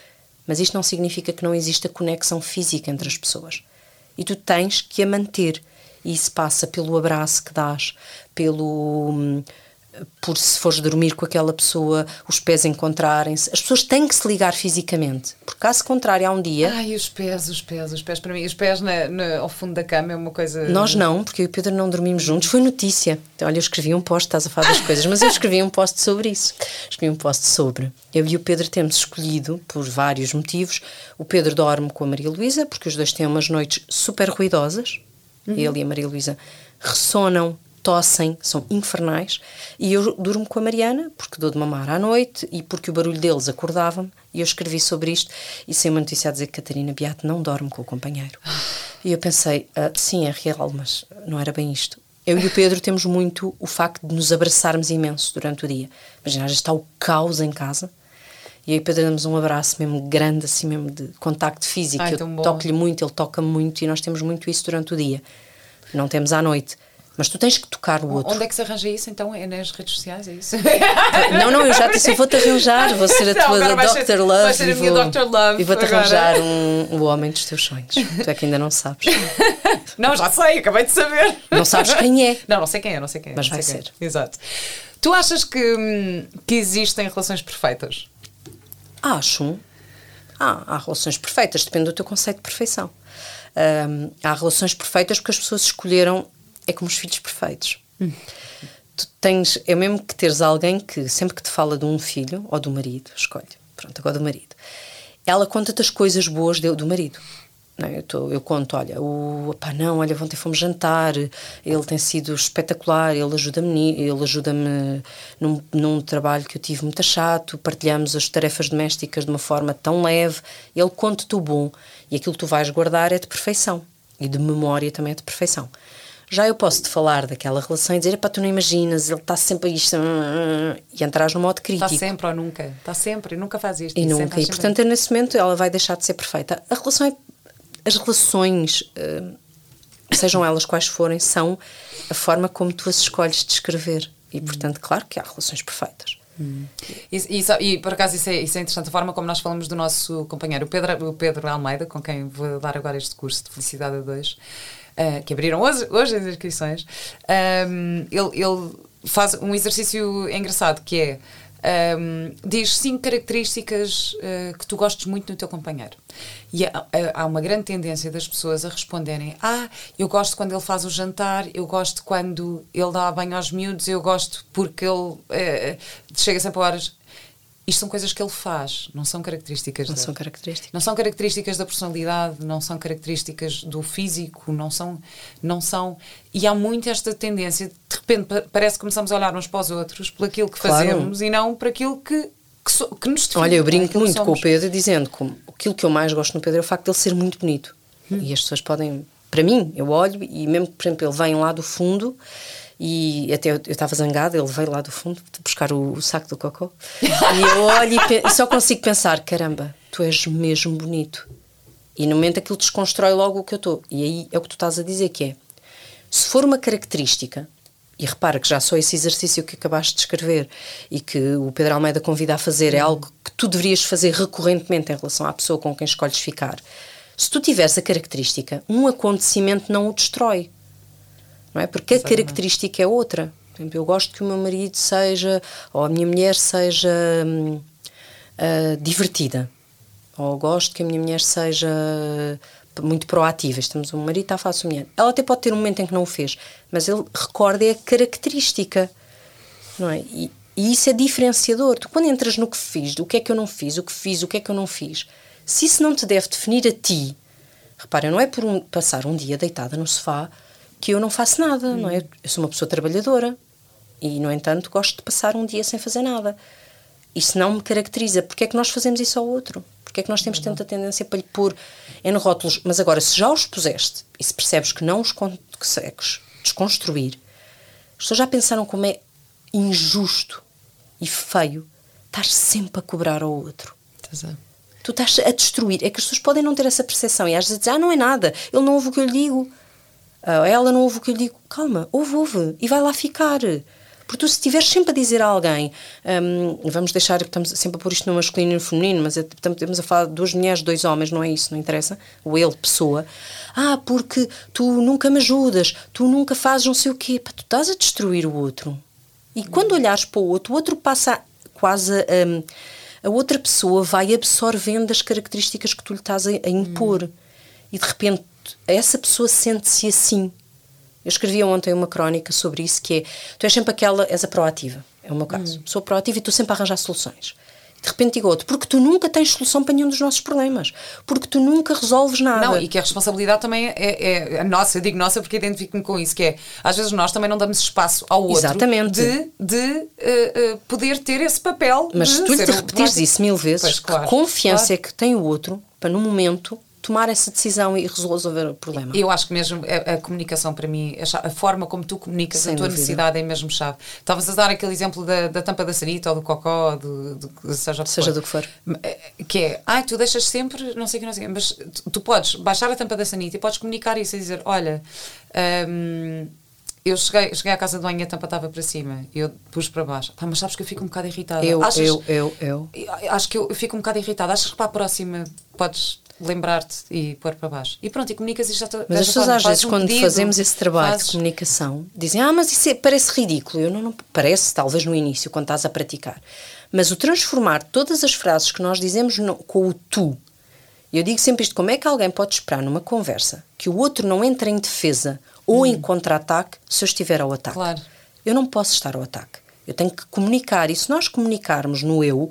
mas isto não significa que não exista conexão física entre as pessoas. E tu tens que a manter. E isso passa pelo abraço que dás, pelo. Hum, por se fores dormir com aquela pessoa, os pés encontrarem-se. As pessoas têm que se ligar fisicamente. Porque caso contrário, há um dia. Ai, os pés, os pés, os pés para mim. Os pés na, na, ao fundo da cama é uma coisa. Nós não, porque eu e o Pedro não dormimos juntos. Foi notícia. Então, olha, eu escrevi um post, estás a falar das coisas, mas eu escrevi um post sobre isso. Escrevi um post sobre. Eu e o Pedro temos escolhido, por vários motivos, o Pedro dorme com a Maria Luísa, porque os dois têm umas noites super ruidosas. Uhum. Ele e a Maria Luísa ressonam tossem, são infernais. E eu durmo com a Mariana, porque dou de mamar à noite e porque o barulho deles acordava-me. E eu escrevi sobre isto e sem uma notícia a dizer que Catarina Beato não dorme com o companheiro. E eu pensei, ah, sim, é real, mas não era bem isto. Eu e o Pedro temos muito o facto de nos abraçarmos imenso durante o dia. Imagina, já está o caos em casa. E aí Pedro damos um abraço mesmo grande, assim mesmo de contacto físico. Ai, eu toco-lhe muito, ele toca-me muito e nós temos muito isso durante o dia. Não temos à noite. Mas tu tens que tocar o outro. Onde é que se arranja isso então? É nas redes sociais, é isso? Não, não, eu já disse, eu vou-te arranjar, vou ser a tua não, Dr. Ser, Love. Vai ser a minha Dr. Love. E vou-te arranjar um, o homem dos teus sonhos. Tu é que ainda não sabes. Não, já sei, acabei de saber. Não sabes quem é. Não, não sei quem é, não sei quem é. Mas vai ser. É. Exato. Tu achas que, hum, que existem relações perfeitas? Acho. Ah, há relações perfeitas, depende do teu conceito de perfeição. Um, há relações perfeitas porque as pessoas escolheram é como os filhos perfeitos. Tu tens, é mesmo que teres alguém que sempre que te fala de um filho ou do marido, escolhe, pronto, agora do marido, ela conta-te as coisas boas do, do marido. Não, é? eu, tô, eu, conto, olha, o pá, não, olha, ontem fomos jantar, ele tem sido espetacular, ele ajuda-me, ele ajuda-me num, num trabalho que eu tive muito chato, partilhamos as tarefas domésticas de uma forma tão leve, ele conta-te o bom e aquilo que tu vais guardar é de perfeição e de memória também é de perfeição. Já eu posso te falar daquela relação e dizer, pá, tu não imaginas, ele está sempre a isto, e entras no modo crítico. Está sempre ou nunca, está sempre, nunca faz isto. E nunca, e portanto, nesse momento ela vai deixar de ser perfeita. A relação é, as relações, uh, sejam elas quais forem, são a forma como tu as escolhes descrever. E portanto, claro que há relações perfeitas. Hum. E, e, e, por acaso isso é, isso é interessante, a forma como nós falamos do nosso companheiro, o Pedro, o Pedro Almeida, com quem vou dar agora este curso de Felicidade a dois, uh, que abriram hoje, hoje as inscrições, um, ele, ele faz um exercício engraçado que é um, diz cinco características uh, que tu gostes muito no teu companheiro. E há, há, uma grande tendência das pessoas a responderem: Ah, eu gosto quando ele faz o jantar, eu gosto quando ele dá banho aos miúdos, eu gosto porque ele uh, chega sempre a horas. Isto são coisas que ele faz, não são características. Não são características. Não são características da personalidade, não são características do físico, não são, não são. E há muito esta tendência, de repente parece que começamos a olhar uns para os outros por aquilo que claro. fazemos e não para aquilo que, que, so, que nos define. Olha, eu brinco muito somos. com o Pedro dizendo que aquilo que eu mais gosto no Pedro é o facto de ele ser muito bonito. Hum. E as pessoas podem. Para mim, eu olho e mesmo que, por exemplo, ele vem lá do fundo e até eu estava zangada, ele veio lá do fundo buscar o, o saco do cocô. e eu olho e, e, só consigo pensar: caramba, tu és mesmo bonito. E no momento aquilo desconstrói logo o que eu estou. E aí é o que tu estás a dizer: que é se for uma característica, e repara que já só esse exercício que acabaste de escrever e que o Pedro Almeida convida a fazer é algo que tu deverias fazer recorrentemente em relação à pessoa com quem escolhes ficar. Se tu tiveres a característica, um acontecimimento não o destrói não é? Porque a característica é outra. Por exemplo, eu gosto que o meu marido seja, ou a minha mulher seja hum, uh, divertida, ou gosto que a minha mulher seja muito proativa. Estamos, o marido está a falar mulher. Ela até pode ter um momento em que não o fez, mas ele recorda é a característica, não é? E, e isso é diferenciador. Tu, quando entras no que fiz, do que é que eu não fiz, o que fiz, o que é que eu não fiz, se isso não te deve definir a ti, repara, não é por um, passar um dia deitada no sofá que eu não faço nada, hum. não é? Eu sou uma pessoa trabalhadora e, no entanto, gosto de passar um dia sem fazer nada. Isso não me caracteriza. Porque é que nós fazemos isso ao outro? Porque é que nós temos uhum. tanta tendência para lhe pôr em rótulos? Mas agora, se já os puseste e se percebes que não os consegues desconstruir, as pessoas já pensaram como é injusto e feio estar sempre a cobrar ao outro. Tu estás a destruir. É que as pessoas podem não ter essa percepção e às vezes dizem, ah, não é nada, ele não ouve o que eu lhe digo. Uh, ela não ouve o que eu lhe digo. Calma, ouve, ouve. E vai lá ficar. Porque tu, se estiveres sempre a dizer a alguém, um, vamos deixar, estamos sempre a pôr isto no masculino e no feminino, mas é, estamos a falar de duas mulheres, dois homens, não é isso, não interessa? O ele, pessoa. Ah, porque tu nunca me ajudas, tu nunca fazes não sei o quê. Pá, tu estás a destruir o outro. E quando olhares para o outro, o outro passa quase a. Um, a outra pessoa vai absorvendo as características que tu lhe estás a, a impor. Hum. E de repente essa pessoa sente-se assim. Eu escrevi ontem uma crónica sobre isso, que é, tu és sempre aquela, és a proativa, é o meu caso. Hum. Sou proativa e tu sempre a arranjar soluções. De repente digo outro, porque tu nunca tens solução para nenhum dos nossos problemas, porque tu nunca resolves nada. Não, e que a responsabilidade também é, é, é nossa, eu digo nossa porque identifico-me com isso, que é, às vezes nós também não damos espaço ao outro Exatamente. de, de uh, uh, poder ter esse papel. Mas se tu lhe repetires isso mil vezes, pois, claro, que confiança claro. é que tem o outro para no momento tomar essa decisão e resolver o problema. Eu acho que mesmo a, a comunicação para mim, a, a, forma como tu comunicas Sem a tua dúvida. necessidade é mesmo chave. Estavas a dar aquele exemplo da, da tampa da sanita ou do cocó, do, do, seja, seja do que for. Eh, que é, ai, tu deixas sempre, não sei o que, não sei mas tu, tu, podes baixar a tampa da sanita e podes comunicar isso e dizer, olha, hum, eu cheguei, cheguei à casa de banho e a tampa estava para cima e eu pus para baixo. Pá, mas sabes que eu fico um bocado irritada. Eu, Achas, eu, eu, eu. Acho que eu, eu fico um bocado irritada. Achas que para a próxima podes lembrar-te e pôr para baixo. E pronto, e comunicas isto já Mas as pessoas às vezes, um quando pedido, fazemos esse trabalho fazes... de comunicação, dizem, ah, mas isso é, parece ridículo. Eu não, não, parece, talvez no início, quando estás a praticar. Mas o transformar todas as frases que nós dizemos no, com o tu, e eu digo sempre isto, como é que alguém pode esperar numa conversa que o outro não entre em defesa ou hum. em contra-ataque se eu estiver ao ataque? Claro. Eu não posso estar ao ataque. Eu tenho que comunicar. E se nós comunicarmos no eu,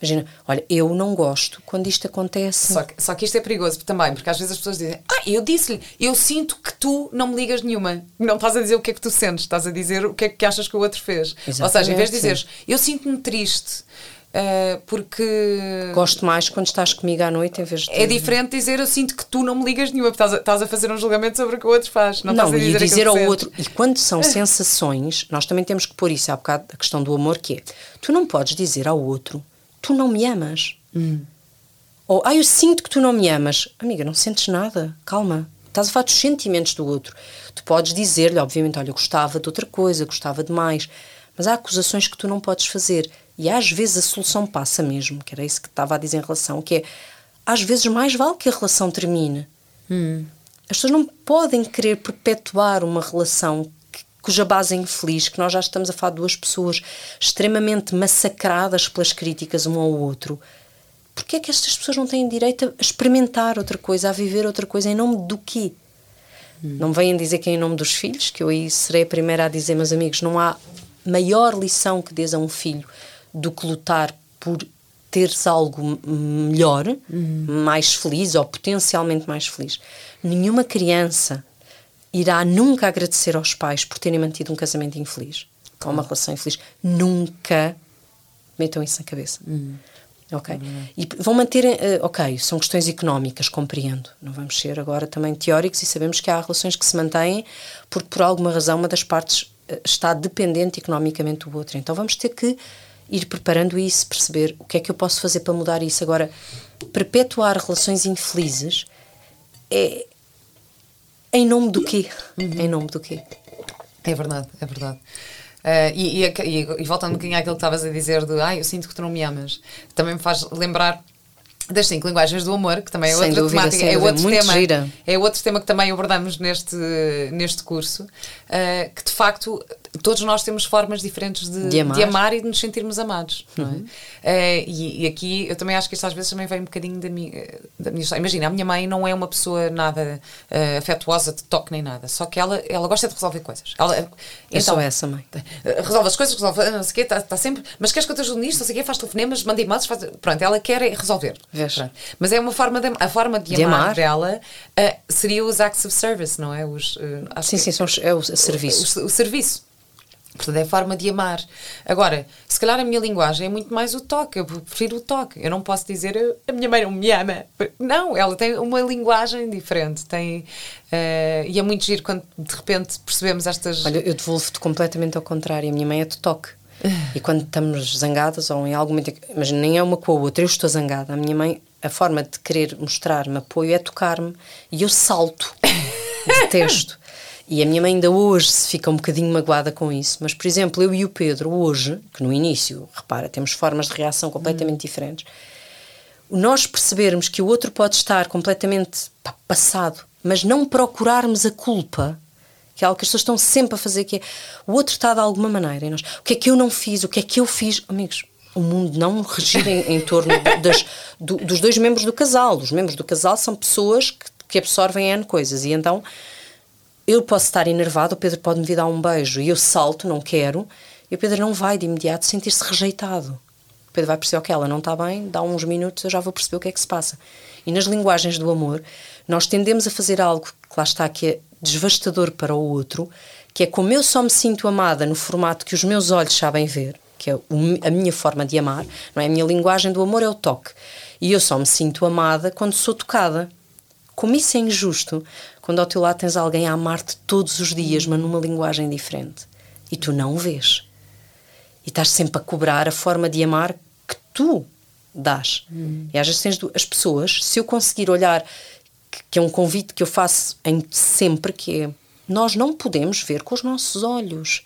Imagina, olha, eu não gosto quando isto acontece. Só que, só que isto é perigoso também, porque às vezes as pessoas dizem, ah, eu disse-lhe, eu sinto que tu não me ligas nenhuma. Não estás a dizer o que é que tu sentes, estás a dizer o que é que achas que o outro fez. Exatamente, Ou seja, em vez de dizeres, eu sinto-me triste, Uh, porque. Gosto mais quando estás comigo à noite em vez de. É diferente dizer eu sinto que tu não me ligas nenhuma, porque estás a, estás a fazer um julgamento sobre o que o outro faz. Não, não estás a dizer, e dizer ao outro. E quando são sensações, nós também temos que pôr isso há bocado a questão do amor, que é tu não podes dizer ao outro tu não me amas. Hum. Ou ah, eu sinto que tu não me amas. Amiga, não sentes nada, calma. Estás a falar dos sentimentos do outro. Tu podes dizer-lhe, obviamente, olha, gostava de outra coisa, gostava de mais. Mas há acusações que tu não podes fazer. E às vezes a solução passa mesmo, que era isso que estava a dizer em relação, que é às vezes mais vale que a relação termine. Hum. As pessoas não podem querer perpetuar uma relação cuja base é infeliz, que nós já estamos a falar de duas pessoas extremamente massacradas pelas críticas um ao outro. Porquê é que estas pessoas não têm direito a experimentar outra coisa, a viver outra coisa, em nome do quê? Hum. Não venham dizer que é em nome dos filhos, que eu aí serei a primeira a dizer, meus amigos, não há maior lição que dês a um filho do que lutar por teres algo melhor, uhum. mais feliz ou potencialmente mais feliz. Nenhuma criança irá nunca agradecer aos pais por terem mantido um casamento infeliz ou uma relação infeliz. Nunca metam isso na cabeça. Uhum. Ok? Uhum. E vão manter. Uh, ok, são questões económicas, compreendo. Não vamos ser agora também teóricos e sabemos que há relações que se mantêm porque, por alguma razão, uma das partes uh, está dependente economicamente do outro. Então vamos ter que ir preparando isso, perceber o que é que eu posso fazer para mudar isso. Agora, perpetuar relações infelizes é em nome do quê? Uhum. Em nome do quê? É verdade, é verdade. Uh, e, e, e, voltando um bocadinho àquilo que estavas a dizer de ah, eu sinto que tu não me amas, também me faz lembrar das cinco linguagens do amor, que também é outra dúvida, temática, é outro tema, gira. é outro tema que também abordamos neste, neste curso, uh, que de facto todos nós temos formas diferentes de, de, amar. de amar. e de nos sentirmos amados. Uhum. Não é? Uh, e, e, aqui eu também acho que isto às vezes também vem um bocadinho da minha, da minha história. Imagina, a minha mãe não é uma pessoa nada uh, afetuosa de toque nem nada, só que ela, ela gosta de resolver coisas. Ela, eu então, sou essa mãe. Resolve as coisas, resolve, não sei o quê, está tá sempre. Mas queres que eu te ajude nisto? Não sei o quê, faz telefonemas, manda e-mails, faz. Pronto, ela quer é resolver. Mas é uma forma de, a forma de, de amar, amar, dela uh, seria os acts of service, não é? Os, sim, sim, são, é o serviço. o, o serviço. Portanto, é a forma de amar. Agora, se calhar a minha linguagem é muito mais o toque. Eu prefiro o toque. Eu não posso dizer a minha mãe não me ama. Não, ela tem uma linguagem diferente. Tem, uh, e é muito giro quando de repente percebemos estas. Olha, eu devolvo-te completamente ao contrário. A minha mãe é de toque. e quando estamos zangadas ou em algum momento. Mas nem é uma com a outra. Eu estou zangada. A minha mãe, a forma de querer mostrar-me apoio é tocar-me. E eu salto. Detesto. E a minha mãe ainda hoje se fica um bocadinho magoada com isso. Mas, por exemplo, eu e o Pedro, hoje, que no início, repara, temos formas de reação completamente hum. diferentes, nós percebermos que o outro pode estar completamente passado, mas não procurarmos a culpa, que é algo que as pessoas estão sempre a fazer, que é o outro está de alguma maneira em nós. O que é que eu não fiz? O que é que eu fiz? Amigos, o mundo não regira em, em torno das, do, dos dois membros do casal. Os membros do casal são pessoas que, que absorvem N coisas. E então eu posso estar enervado, o Pedro pode me dar um beijo e eu salto, não quero, e o Pedro não vai de imediato sentir-se rejeitado. O Pedro vai perceber, ok, ela não está bem, dá uns minutos, eu já vou perceber o que é que se passa. E nas linguagens do amor, nós tendemos a fazer algo que lá está, que é devastador para o outro, que é como eu só me sinto amada no formato que os meus olhos sabem ver, que é a minha forma de amar, não é? A minha linguagem do amor é o toque. E eu só me sinto amada quando sou tocada. Como isso é injusto, quando ao teu lado tens alguém a amar-te todos os dias, mas numa linguagem diferente, e tu não o vês. E estás sempre a cobrar a forma de amar que tu dás. Hum. E às vezes tens as pessoas, se eu conseguir olhar, que, que é um convite que eu faço em sempre, que é nós não podemos ver com os nossos olhos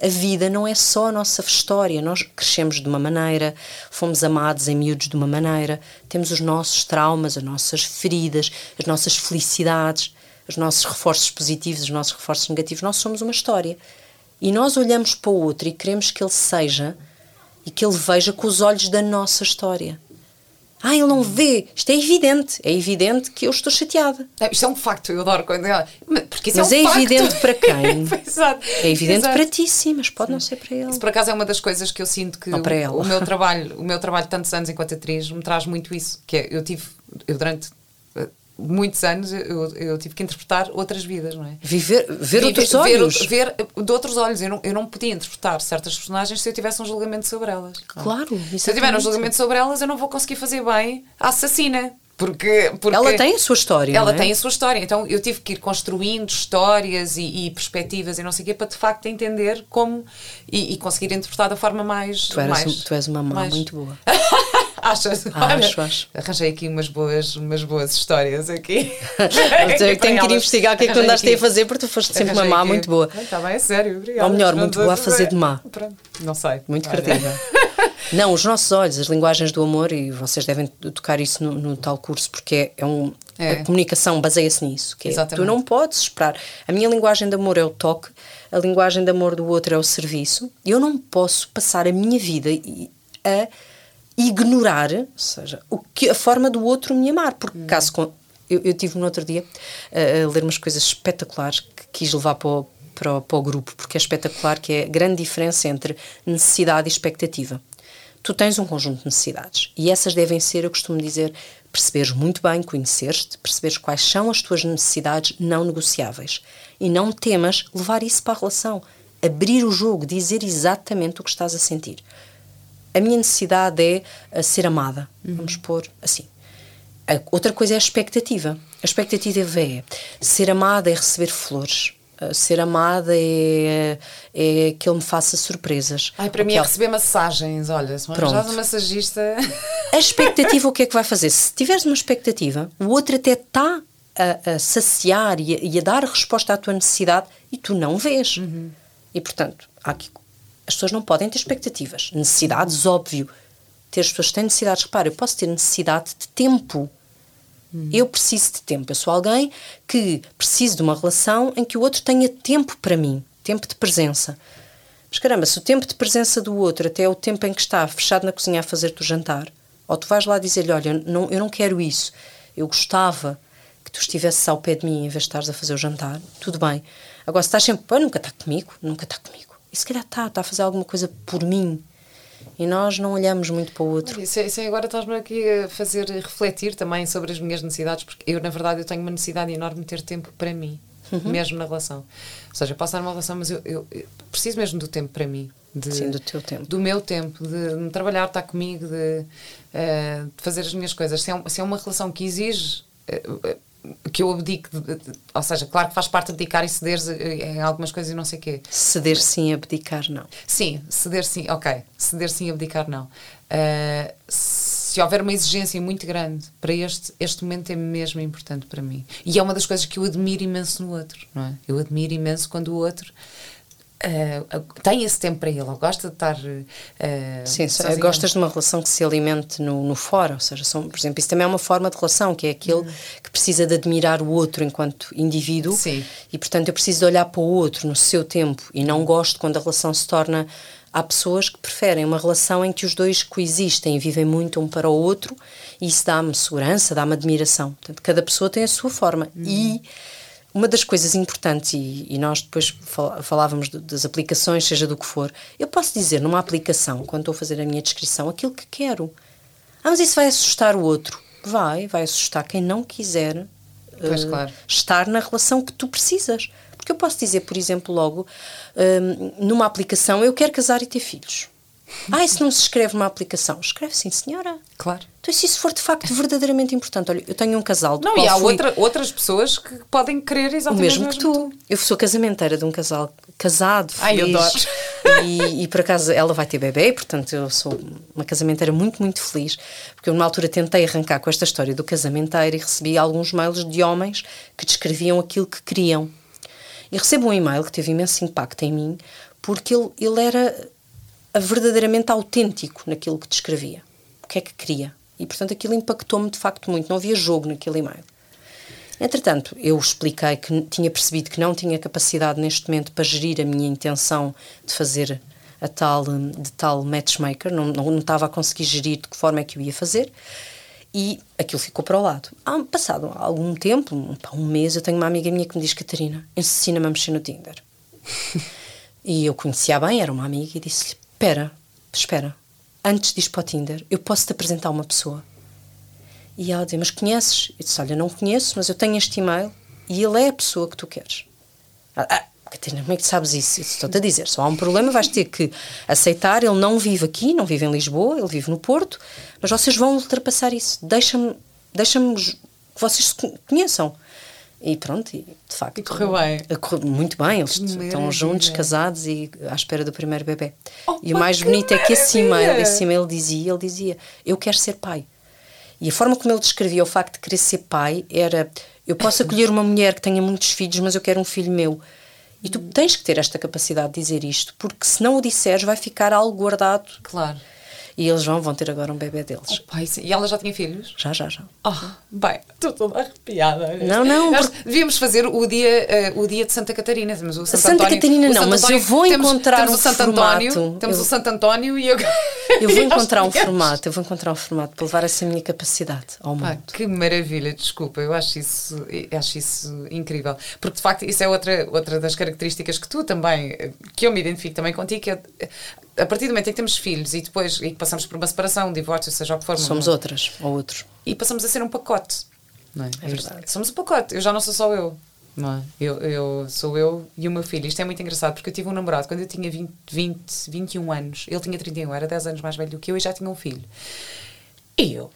a vida não é só a nossa história. Nós crescemos de uma maneira, fomos amados em miúdos de uma maneira, temos os nossos traumas, as nossas feridas, as nossas felicidades, os nossos reforços positivos, os nossos reforços negativos. Nós somos uma história. E nós olhamos para o outro e queremos que ele seja e que ele veja com os olhos da nossa história. Ah, ele não vê. Isto é evidente. É evidente que eu estou chateada. É, isto é um facto, eu adoro quando. Porque isso mas é, um é evidente para quem? É evidente Exato. para ti, sim, mas pode sim. não ser para ele. Isso por acaso é uma das coisas que eu sinto que o, o, meu trabalho, o meu trabalho de tantos anos enquanto atriz me traz muito isso. Que é, eu tive, eu durante muitos anos eu, eu tive que interpretar outras vidas, não é? Viver, ver Viver- outros ver- olhos. Ver, de outros olhos. Eu não, eu não podia interpretar certas personagens se eu tivesse um julgamento sobre elas. Claro, Se eu tiver um julgamento sobre elas, eu não vou conseguir fazer bem a assassina. Porque, porque Ela tem a sua história. ela é? tem a sua história. Então eu tive que ir construindo histórias e, e perspectivas e não sei o quê para de facto entender como e, e conseguir interpretar da forma mais. Tu, eras, mais, tu és uma mãe mais- muito boa. Achas? Acho, acho. Arranjei aqui umas boas, umas boas histórias aqui. Eu tenho que ir Elas. investigar o que é que tu andaste a fazer, porque tu foste sempre uma Arranjei má aqui. muito boa. Está bem, é sério, obrigada. Ou melhor, muito boa a fazer de má. Pronto, não sei. Muito criativa. Não, os nossos olhos, as linguagens do amor, e vocês devem tocar isso no, no tal curso, porque é, é um. É. A comunicação baseia-se nisso. Que é, Exatamente. tu não podes esperar. A minha linguagem de amor é o toque, a linguagem de amor do outro é o serviço. Eu não posso passar a minha vida a ignorar, ou seja, o que, a forma do outro me amar. Porque Hum. caso. Eu, eu tive no outro dia a, a ler umas coisas espetaculares que quis levar para o, para, o, para o grupo, porque é espetacular que é a grande diferença entre necessidade e expectativa. Tu tens um conjunto de necessidades e essas devem ser, eu costumo dizer, perceberes muito bem, conheceres-te, perceberes quais são as tuas necessidades não negociáveis e não temas levar isso para a relação. Abrir o jogo, dizer exatamente o que estás a sentir. A minha necessidade é a ser amada. Vamos pôr assim. A outra coisa é a expectativa. A expectativa é ser amada é receber flores. Uh, Ser amada é, é que ele me faça surpresas. Ai, para mim é Aquela- receber massagens. Olha, se arranjares um massagista. A expectativa, o que é que vai fazer? Se tiveres uma expectativa, o outro até está a, a saciar e a, e a dar resposta à tua necessidade e tu não vês. E, portanto, há aqui, as pessoas não podem ter expectativas. Necessidades, óbvio. Ter as pessoas que têm necessidades. Repara, eu posso ter necessidade de tempo. Eu preciso de tempo. Eu sou alguém que preciso de uma relação em que o outro tenha tempo para mim, tempo de presença. Mas caramba, se o tempo de presença do outro até é o tempo em que está fechado na cozinha a fazer-te o jantar, ou tu vais lá dizer-lhe: Olha, não, eu não quero isso, eu gostava que tu estivesses ao pé de mim em vez de estares a fazer o jantar, tudo bem. Agora, se estás sempre, pô, nunca está comigo, nunca está comigo. E se calhar está, está a fazer alguma coisa por mim. E nós não olhamos muito para o outro. Isso, isso agora estás-me aqui a fazer refletir também sobre as minhas necessidades, porque eu, na verdade, eu tenho uma necessidade enorme de ter tempo para mim, Uhum. mesmo na relação. Ou seja, eu posso estar numa relação, mas eu, eu- eu preciso mesmo do tempo para mim. De, Sim, do teu tempo. Do meu tempo, de, me trabalhar, estar comigo, de, eh, de fazer as minhas coisas. Se é, um- se é uma relação que exige. eh, eh, que eu de- ou seja, claro que faz parte abdicar e ceder em algumas coisas e não sei o quê. Ceder sim, abdicar não. Sim, ceder sim, ok. Ceder sim, abdicar não. Ah, se houver uma exigência muito grande para este, este momento é mesmo importante para mim. E é uma das coisas que eu admiro imenso no outro, não é? Eu admiro imenso quando o outro ah, tem esse tempo para ele, ou gosta de estar. ah, Sim, sozinho. gostas de uma relação que se alimente no, no fora, ou seja, são, por exemplo, isso também é uma forma de relação, que é aquele que precisa de admirar o outro enquanto indivíduo Sim. e, portanto, eu preciso de olhar para o outro no seu tempo e não gosto quando a relação se torna. Há pessoas que preferem uma relação em que os dois coexistem e vivem muito um para o outro e isso dá-me segurança, dá-me admiração. Portanto, cada pessoa tem a sua forma e uma das coisas importantes, e, e nós depois fal- falávamos do- das aplicações, seja do que for, eu posso dizer numa aplicação, quando estou a fazer a minha descrição, aquilo que quero. Ah, mas isso vai assustar o outro. Vai, vai assustar quem não quiser Pois, eh, claro. estar na relação que tu precisas. Porque eu posso dizer, por exemplo, logo, hum, numa aplicação, eu quero casar e ter filhos. Ah, isso não se escreve numa aplicação. Escreve sim, senhora. Claro. Então, se isso for de facto verdadeiramente importante, olha, eu tenho um casal do Não, e há fui- outra, outras pessoas que podem querer o exatamente mesmo que tu. Eu sou casamenteira de um casal casado, Ai, eu feliz. adoro. E, e por acaso ela vai ter bebê, portanto eu sou uma casamenteira muito, muito feliz. Porque eu numa altura tentei arrancar com esta história do casamenteiro e recebi alguns mails de homens que descreviam aquilo que queriam. E recebo um e-mail que teve imenso impacto em mim porque ele, ele era verdadeiramente autêntico naquilo que descrevia. O que é que queria. E portanto aquilo impactou-me de facto muito. Não havia jogo naquele e-mail. Entretanto, eu expliquei que tinha percebido que não tinha capacidade neste momento para gerir a minha intenção de fazer a tal, hum, de tal matchmaker, não, não, não estava a conseguir gerir de que forma é que eu ia fazer e aquilo ficou para o lado. Há, passado algum tempo, um mês, eu tenho uma amiga minha que me diz: Catarina, ensina-me a mexer no Tinder. e eu conhecia bem, era uma amiga, e disse-lhe: Espera, espera, antes de ir para o Tinder, eu posso te apresentar uma pessoa. E ela dizia: Mas conheces? Eu disse: Olha, não conheço, mas eu tenho este e-mail e ele é a pessoa que tu queres. Ah, Catarina, como é que tu sabes isso? Estou-te a dizer: só há um problema, vais ter que aceitar. Ele não vive aqui, não vive em Lisboa, ele vive no Porto, mas vocês vão ultrapassar isso. Deixa-me deixa que vocês se conheçam. E pronto, e de facto. E correu bem. Correu muito bem, eles estão juntos, casados e à espera do primeiro bebê. Oh, e o mais bonito é que esse e-mail, esse e-mail dizia: ele dizia, eu quero ser pai. E a forma como ele descrevia o facto de querer ser pai era: eu posso acolher uma mulher que tenha muitos filhos, mas eu quero um filho meu. E tu tens que ter esta capacidade de dizer isto, porque se não o disseres, vai ficar algo guardado. Claro. E eles vão, vão ter agora um bebê deles. Oh, pai, e ela já tinha filhos? Já, já, já. Oh, bem, estou toda arrepiada. Não, não. Nós porque... devíamos fazer o dia, uh, o dia de Santa Catarina. Temos o Santo Santa António, Catarina não, Santo mas António, eu vou temos, encontrar temos um o Santo formato. António, temos eu... o Santo António e eu. Eu vou encontrar um formato, eu vou encontrar um formato para levar essa minha capacidade ao mundo. que maravilha, desculpa, eu acho isso, acho isso incrível. Porque de facto isso é outra, outra das características que tu também, que eu me identifico também contigo, que é a partir do momento em que temos filhos e depois e que passamos por uma separação, um divórcio, seja o que for. Somos não, outras ou outros. E passamos a ser um pacote. Não é? é verdade. Somos um pacote. Eu já não sou só eu. Não é? eu, eu sou eu e o meu filho. Isto é muito engraçado porque eu tive um namorado quando eu tinha 20, 20 21 anos. Ele tinha 31, era 10 anos mais velho do que eu e já tinha um filho. E eu,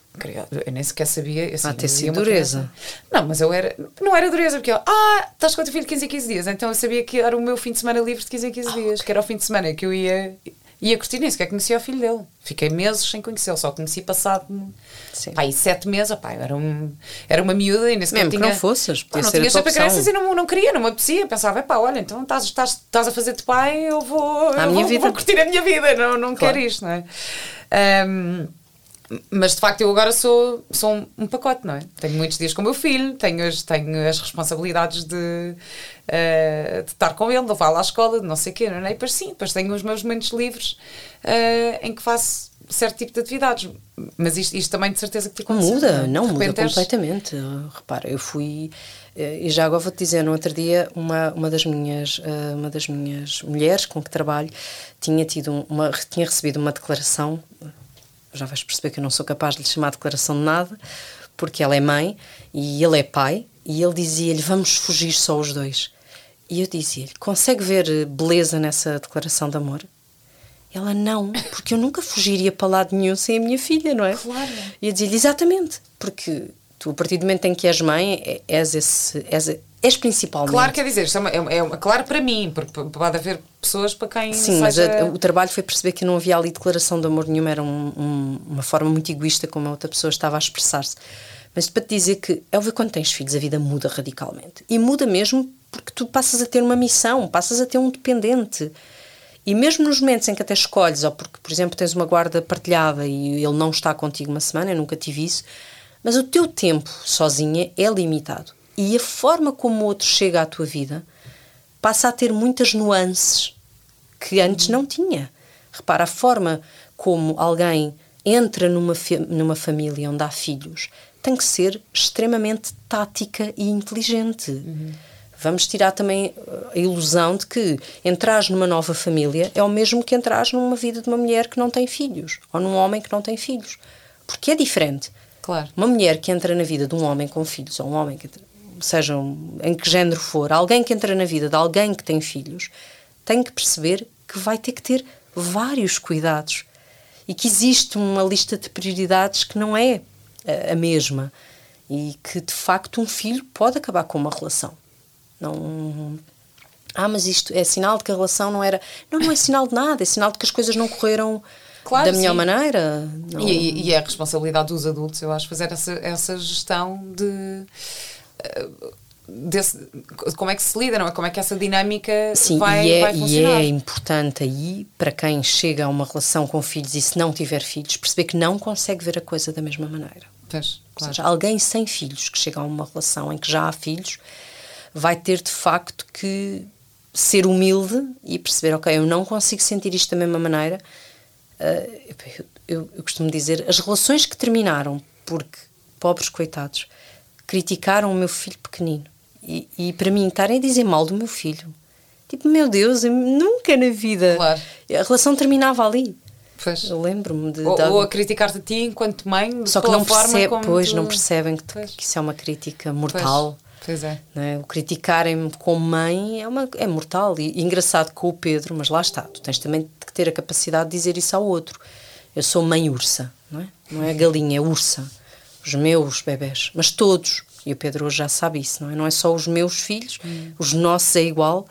eu nem sequer sabia. Assim, ah, ter sido dureza. Não, mas eu era. Não era dureza, porque eu, ah, estás com o teu filho de 15 em 15 dias. Então eu sabia que era o meu fim de semana livre de 15 em 15 oh, dias, que era o fim de semana que eu ia e a curtir nem sequer conhecia o filho dele. Fiquei meses sem conhecê-lo, só conheci passado pá, sete meses. Pá, era, um, era uma miúda e sequer Mesmo tinha. que não fosses, pá, não tinha para crianças e não, não queria, não me apetecia. Pensava, pá, olha, então estás, estás, estás a fazer de pai, eu vou, eu vou, vou, curtir a minha vida, não, não claro. quero isto, não é? Um, mas de facto eu agora sou, sou um, pacote, não é? Tenho muitos dias com o meu filho, tenho as, tenho as responsabilidades de, uh, de estar com ele, de levá-lo à escola, de não sei o quê, não é? E depois sim, depois tenho os meus momentos livres uh, em que faço certo tipo de atividades. Mas isto, isto também de certeza que te aconteceu. Muda, não, muda és... completamente. Repara, eu fui. Eh, e já agora vou-te dizer, no outro dia, uma, uma, das minhas, uma das minhas mulheres com que trabalho tinha, tido uma, tinha recebido uma declaração já vais perceber que eu não sou capaz de lhe chamar declaração de nada, porque ela é mãe e ele é pai, e ele dizia-lhe: Vamos fugir só os dois. E eu dizia-lhe: Consegue ver beleza nessa declaração de amor? Ela não, porque eu nunca fugiria para lado nenhum sem a minha filha, não é? Claro. E eu dizia-lhe: Exatamente, porque tu, a partir do momento em que és mãe, é, és, esse, és, és principalmente. Claro, quer dizer, é, é, é, claro para mim, porque pode haver pessoas para quem. Sim, mas a, o trabalho foi perceber que não havia ali declaração de amor nenhuma, era um, um, uma forma muito egoísta como a outra pessoa estava a expressar-se. Mas para te dizer que, é óbvio, quando tens filhos, a vida muda radicalmente. E muda mesmo porque tu passas a ter uma missão, passas a ter um dependente. E mesmo nos momentos em que até escolhes, ou porque, por exemplo, tens uma guarda partilhada e ele não está contigo uma semana, eu nunca tive isso, mas o teu tempo sozinha é limitado e a forma como o outro chega à tua vida passa a ter muitas nuances que antes não tinha. Repara, a forma como alguém entra numa, numa família onde há filhos tem que ser extremamente tática e inteligente. Uhum. Vamos tirar também uh, a ilusão de que entrar numa nova família é o mesmo que entrar numa vida de uma mulher que não tem filhos ou num homem que não tem filhos. Porque é diferente. Claro. Uma mulher que entra na vida de um homem com filhos ou um homem que sejam em que género for, alguém que entra na vida de alguém que tem filhos, tem que perceber que vai ter que ter vários cuidados e que existe uma lista de prioridades que não é a, a mesma e que de facto um filho pode acabar com uma relação. Não ah, mas isto é sinal de que a relação não era. Não, não é sinal de nada, é sinal de que as coisas não correram claro, da melhor sim. maneira. Não... E, e, é a responsabilidade dos adultos, eu acho, fazer essa, essa gestão de desse, como é que se lida, não é? Como é que essa dinâmica Sim, vai, e é, vai funcionar? E é importante aí, para quem chega a uma relação com filhos e se não tiver filhos, perceber que não consegue ver a coisa da mesma maneira. Pois, claro. Ou seja, alguém sem filhos que chega a uma relação em que já há filhos vai ter de facto que ser humilde e perceber, ok, eu não consigo sentir isto da mesma maneira. Uh, eu, eu, eu costumo dizer, as relações que terminaram porque pobres coitados criticaram o meu filho pequenino. E, e para mim, estarem a dizer mal do meu filho. Tipo, meu Deus, nunca na vida. Claro. A relação terminava ali. Pois. Eu lembro-me de. Ou, dar- ou a criticar-te a ti enquanto mãe, Só que não forma percebe, como pois, tu- não percebem que, Pois. que isso é uma crítica Pois, mortal. Pois é. não é? O criticarem-me como mãe é, uma, é mortal. E, e engraçado com o Pedro, mas lá está, tu tens também que ter a capacidade de dizer isso ao outro. Eu sou mãe ursa, não é? Não é galinha, é ursa. Os meus bebés, mas todos. E o Pedro hoje já sabe isso, não é? Não é só os meus filhos, os nossos é igual.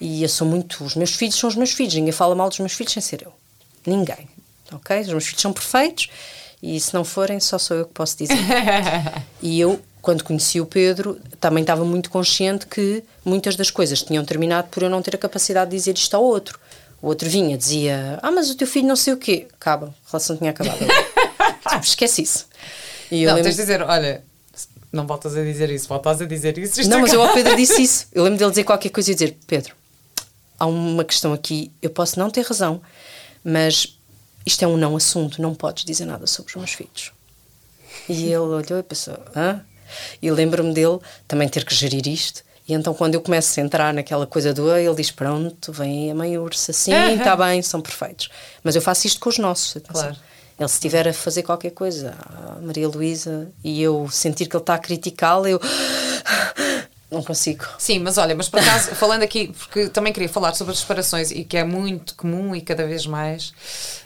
E eu sou muito. Os meus filhos são os meus filhos. Ninguém fala mal dos meus filhos sem ser eu. Ninguém. Ok? Os meus filhos são perfeitos e se não forem, só sou eu que posso dizer. E eu, quando conheci o Pedro, também estava muito consciente que muitas das coisas tinham terminado por eu não ter a capacidade de dizer isto ao outro. O outro vinha, dizia: Ah, mas o teu filho não sei o quê. Acaba, a relação tinha acabado. tipo, esquece isso. E não, lembro- tens de dizer, olha, não voltas a dizer isso, voltas a dizer isso. Não, mas eu ao. Pedro disse isso. Eu lembro dele dizer qualquer coisa e dizer: Pedro, há uma questão aqui, eu posso não ter razão, mas isto é um não assunto, não podes dizer nada sobre os meus filhos. E ele olhou e pensou: hã? E lembro-me dele também ter que gerir isto. E então, quando eu começo a entrar naquela coisa do "Ah", ele diz: Pronto, vem a mãe ursa, sim, está bem, são perfeitos. Mas eu faço isto com os nossos. Claro. Ele, se estiver a fazer qualquer coisa, a Maria Luísa, e eu sentir que ele está a criticá-la, eu não consigo. Sim, mas olha, mas por acaso, falando aqui, porque também queria falar sobre as separações e que é muito comum e cada vez mais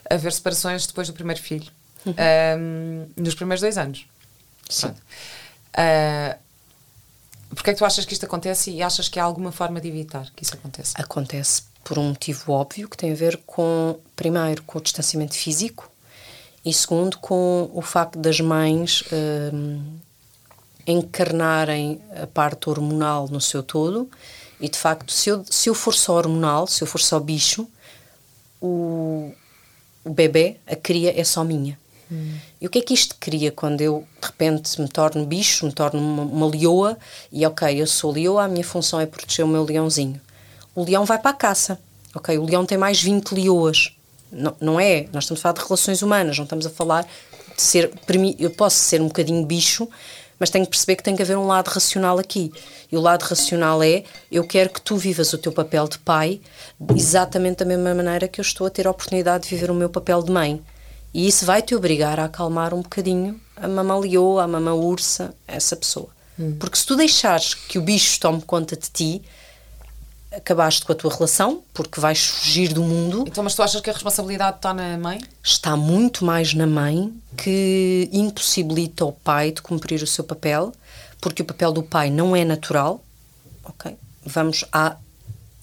haver separações depois do primeiro filho, Ahm, nos primeiros dois anos. Sim. Ah, Porquê é que tu achas que isto acontece e achas que há alguma forma de evitar que isso aconteça? Acontece por um motivo óbvio que tem a ver com, primeiro, com o distanciamento físico e, segundo, com o facto das mães hum, encarnarem a parte hormonal no seu todo. E, de facto, se eu, se eu for só hormonal, se eu for só bicho, o, o bebê, a cria, é só minha. E o que é que isto cria quando eu, de repente, me torno bicho, me torno uma, uma leoa e, ok, eu sou leoa, a minha função é proteger o meu leãozinho. O leão vai para a caça, ok? O leão tem mais 20 leoas. Não, não é, nós estamos a falar de relações humanas, não estamos a falar de ser, eu posso ser um bocadinho bicho, mas tenho que perceber que tem que haver um lado racional aqui. E o lado racional é, eu quero que tu vivas o teu papel de pai exatamente da mesma maneira que eu estou a ter a oportunidade de viver o meu papel de mãe. E isso vai te obrigar a acalmar um bocadinho a mamã leoa, a mamã ursa, essa pessoa. Porque se tu deixares que o bicho tome conta de ti, acabaste com a tua relação, porque vais fugir do mundo, Então, mas tu achas que a responsabilidade está na mãe? está muito mais na mãe que impossibilita o pai de cumprir o seu papel, porque o papel do pai não é natural, ok? Vamos há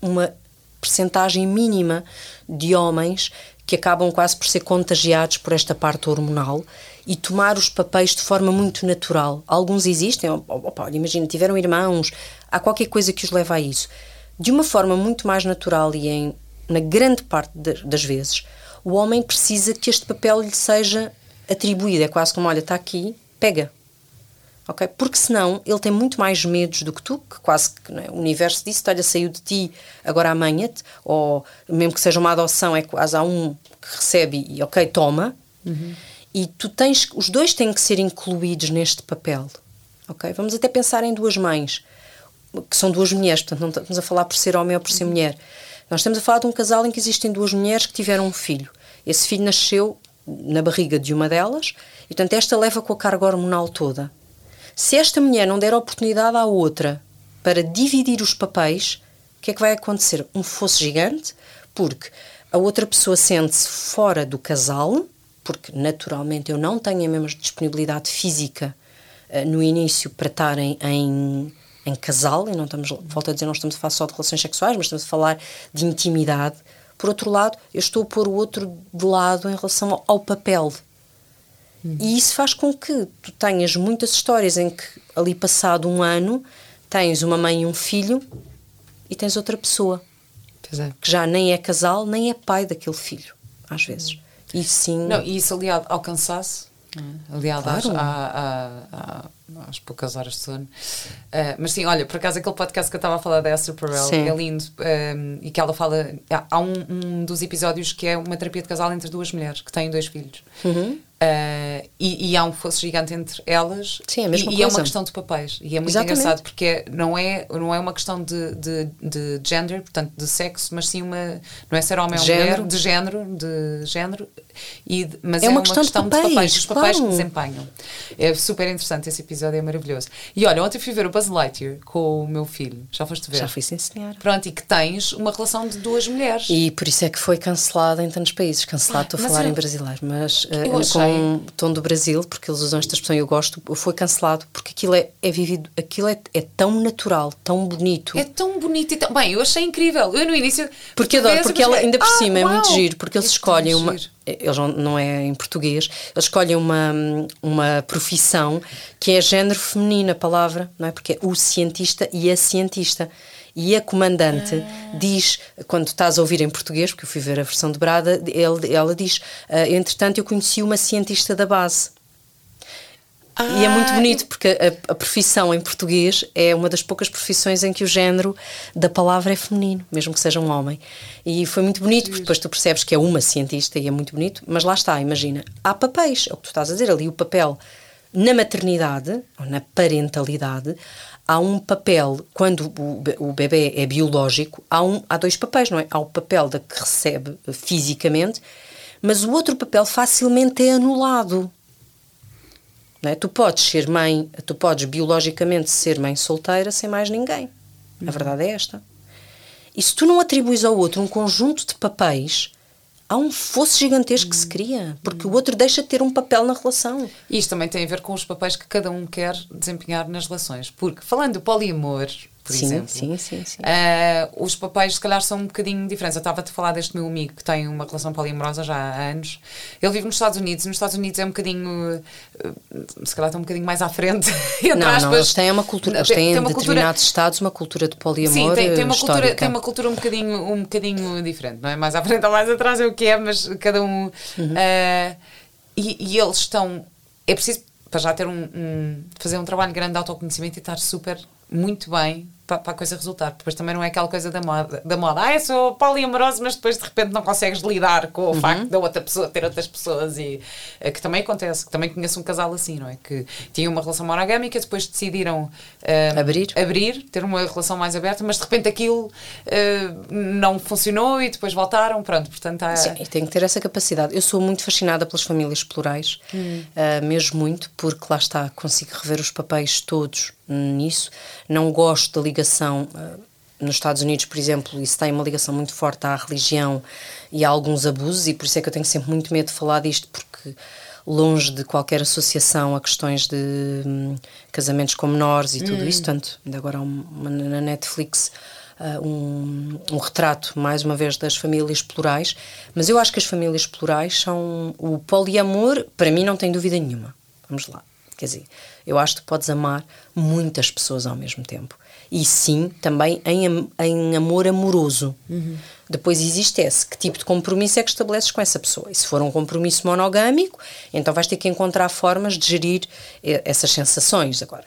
uma percentagem mínima de homens que acabam quase por ser contagiados por esta parte hormonal e tomar os papéis de forma muito natural. Alguns existem, op- opa, imagina, tiveram irmãos, há qualquer coisa que os leva a isso. De uma forma muito mais natural e em, na grande parte da- das vezes, o homem precisa que este papel lhe seja atribuído. É quase como, olha, está aqui, pega. Ok? Porque senão ele tem muito mais medos do que tu, que quase que é? o universo disse, olha, saiu de ti, agora amanhã-te, ou mesmo que seja uma adoção, é quase há um que recebe e ok, toma. E tu tens, os dois têm que ser incluídos neste papel. Ok? Vamos até pensar em duas mães, que são duas mulheres, portanto não estamos a falar por ser homem ou por ser mulher. Nós estamos a falar de um casal em que existem duas mulheres que tiveram um filho. Esse filho nasceu na barriga de uma delas e, portanto, esta leva com a carga hormonal toda. Se esta mulher não der oportunidade à outra para dividir os papéis, o que é que vai acontecer? Um fosso gigante, porque a outra pessoa sente-se fora do casal, porque naturalmente eu não tenho a mesma disponibilidade física eh, no início para estarem em, em casal, e não estamos, volto a dizer, não estamos a falar só de relações sexuais, mas estamos a falar de intimidade. Por outro lado, eu estou a pôr o outro de lado em relação ao, ao papel. E isso faz com que tu tenhas muitas histórias em que, ali passado um ano, tens uma mãe e um filho e tens outra pessoa Pois é. que já nem é casal, nem é pai daquele filho, às vezes. E sim. Não, e isso aliado ao cansaço? Aliado às, Claro. à- à- à- às poucas horas de sono. Ah, mas sim, olha, por acaso aquele podcast que eu estava a falar da Esther Perel Sim. é lindo um, e que ela fala. Há, há um, um dos episódios que é uma terapia de casal entre duas mulheres que têm dois filhos. Uhum. Uh, e, e, há um fosso gigante entre elas. Sim, é a e, coisa. é uma questão de papéis. E é muito Exatamente. engraçado porque não é, não é uma questão de, de, de gender, portanto, de sexo, mas sim uma. Não é ser homem ou mulher, de género, de género. E, de- mas É é, uma uma, questão de papéis, os papéis claro. que desempenham. É super interessante, esse episódio é maravilhoso. E olha, ontem fui ver o Buzz Lightyear com o meu filho. Já foste ver? Já fui sim, senhora. Pronto, e que tens uma relação de duas mulheres. E por isso é que foi cancelado em tantos países. Cancelado, estou a Mas falar eu- em brasileiro, mas Eu com achei- o tom do Brasil, porque eles usam esta expressão e eu gosto, foi cancelado, porque aquilo é, é vivido, aquilo é, é tão natural, tão bonito. É tão bonito e tão. Bem, eu achei incrível. Eu no início. Porque adoro, vês e porque ela ainda por "Ah, cima é muito uau, giro, porque eles é escolhem uma. giro." Eles não, não é em português, eles escolhem uma, uma profissão que é género feminino, a palavra, não é? Porque é o cientista e a cientista. E a comandante Ah. diz, quando estás a ouvir em português, porque eu fui ver a versão dobrada, ele, ela diz: "Ah, entretanto, eu conheci uma cientista da base. E é muito Ah, bonito porque a, a profissão em português é uma das poucas profissões em que o género da palavra é feminino, mesmo que seja um homem. E foi muito bonito, porque depois tu percebes que é uma cientista e é muito bonito, mas lá está, imagina, há papéis, é o que tu estás a dizer ali, o papel na maternidade ou na parentalidade. Há um papel, quando o, be- o bebê é biológico, há, um, há dois papéis, não é? Há o papel da que recebe eh, fisicamente, mas o outro papel facilmente é anulado. Não é? Tu podes ser mãe, tu podes biologicamente ser mãe solteira sem mais ninguém. A verdade é esta. E se tu não atribuis ao outro um conjunto de papéis, há um fosso gigantesco que se cria, porque o outro deixa de ter um papel na relação. E isto também tem a ver com os papéis que cada um quer desempenhar nas relações. Porque, falando do poliamor, por Sim, exemplo, sim, sim, sim. ah, os papéis, se calhar, são um bocadinho diferentes. Eu estava a te falar deste meu amigo que tem uma relação poliamorosa já há anos. Ele vive nos Estados Unidos. e Nos Estados Unidos é um bocadinho, ah, se calhar, está um bocadinho mais à frente. entre Não, aspas. não, eles têm uma cultura, eles Tem- têm tem em uma cultura- determinados estados uma cultura de poliamor Sim, tem, tem uma cultura, tem uma cultura um bocadinho, um bocadinho diferente, não é? Mais à frente ou mais atrás é o que é, mas cada um. Uhum. ah, e, e eles estão. É preciso para já ter um, um- fazer um trabalho grande de autoconhecimento e estar super, muito bem para, para a coisa resultar. Depois também não é aquela coisa da moda, da moda. Ah, eu sou poliamoroso, mas depois de repente não consegues lidar com Uhum. o facto da outra pessoa ter outras pessoas e eh, que também acontece, que também conheço um casal assim, não é? Que tinha uma relação monogâmica, depois decidiram ah, Abrir. abrir, ter uma relação mais aberta, mas de repente aquilo eh, não funcionou e depois voltaram, pronto, portanto há... Sim, e tem que ter essa capacidade. Eu sou muito fascinada pelas famílias plurais, ah, mesmo muito, porque lá está, consigo rever os papéis todos nisso. Não gosto da ligação. ah, nos Estados Unidos, por exemplo, isso tem uma ligação muito forte à religião e a alguns abusos, e por isso é que eu tenho sempre muito medo de falar disto, porque longe de qualquer associação a questões de hum, casamentos com menores e tudo isso, tanto ainda agora há um- uma, na Netflix ah, um, um retrato, mais uma vez, das famílias plurais, mas eu acho que as famílias plurais são. O poliamor, para mim, não tem dúvida nenhuma. Vamos lá. Quer dizer, eu acho que podes amar muitas pessoas ao mesmo tempo. E sim, também em, em amor amoroso. Depois existe esse. Que tipo de compromisso é que estabeleces com essa pessoa? E se for um compromisso monogâmico, então vais ter que encontrar formas de gerir eh, essas sensações. Agora,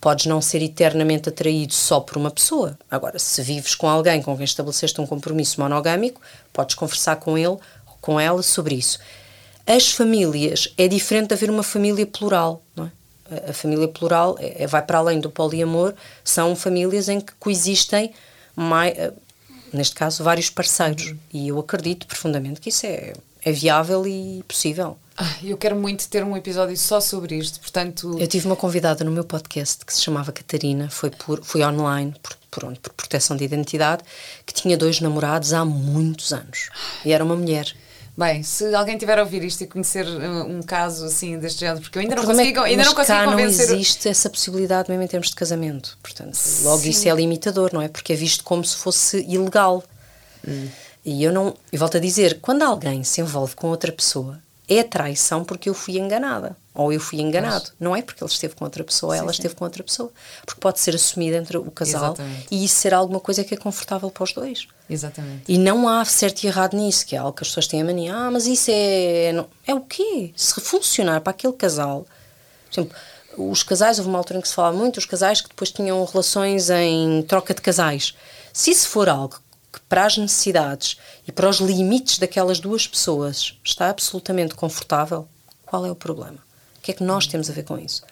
podes não ser eternamente atraído só por uma pessoa. Agora, se vives com alguém com quem estabeleceste um compromisso monogâmico, podes conversar com ele ou com ela sobre isso. As famílias, é diferente de haver uma família plural, não é? A- família plural é, é- vai para além do poliamor, são famílias em que coexistem, mai- eh, neste caso, vários parceiros. E eu acredito profundamente que isso é, é viável e possível. Ah, eu quero muito ter um episódio só sobre isto, portanto... Eu tive uma convidada no meu podcast que se chamava Catarina, foi, por, foi online, por, por, onde? por proteção de identidade, que tinha dois namorados há muitos anos. E era uma mulher. Bem, se alguém tiver a ouvir isto e conhecer uh, um caso assim deste género, porque eu ainda O não é consigo, ainda não consigo cá convencer... não existe essa possibilidade mesmo em termos de casamento. Portanto, logo isso é limitador, não é? Porque é visto como se fosse ilegal. E eu não. E volto a dizer, quando alguém se envolve com outra pessoa, é traição porque eu fui enganada. Ou eu fui enganado. Não é porque ele esteve com outra pessoa, ela esteve com outra pessoa. Porque pode ser assumida entre o casal Exatamente. e isso ser alguma coisa que é confortável para os dois. Exatamente. E não há certo e errado nisso, que é algo que as pessoas têm a mania. Ah, mas isso é. não- É o quê? Se funcionar para aquele casal. Por exemplo, os casais, houve uma altura em que se falava muito, os casais que depois tinham relações em troca de casais. Se isso for algo que para as necessidades e para os limites daquelas duas pessoas está absolutamente confortável, Qual é o problema? O que é que nós temos a ver com isso?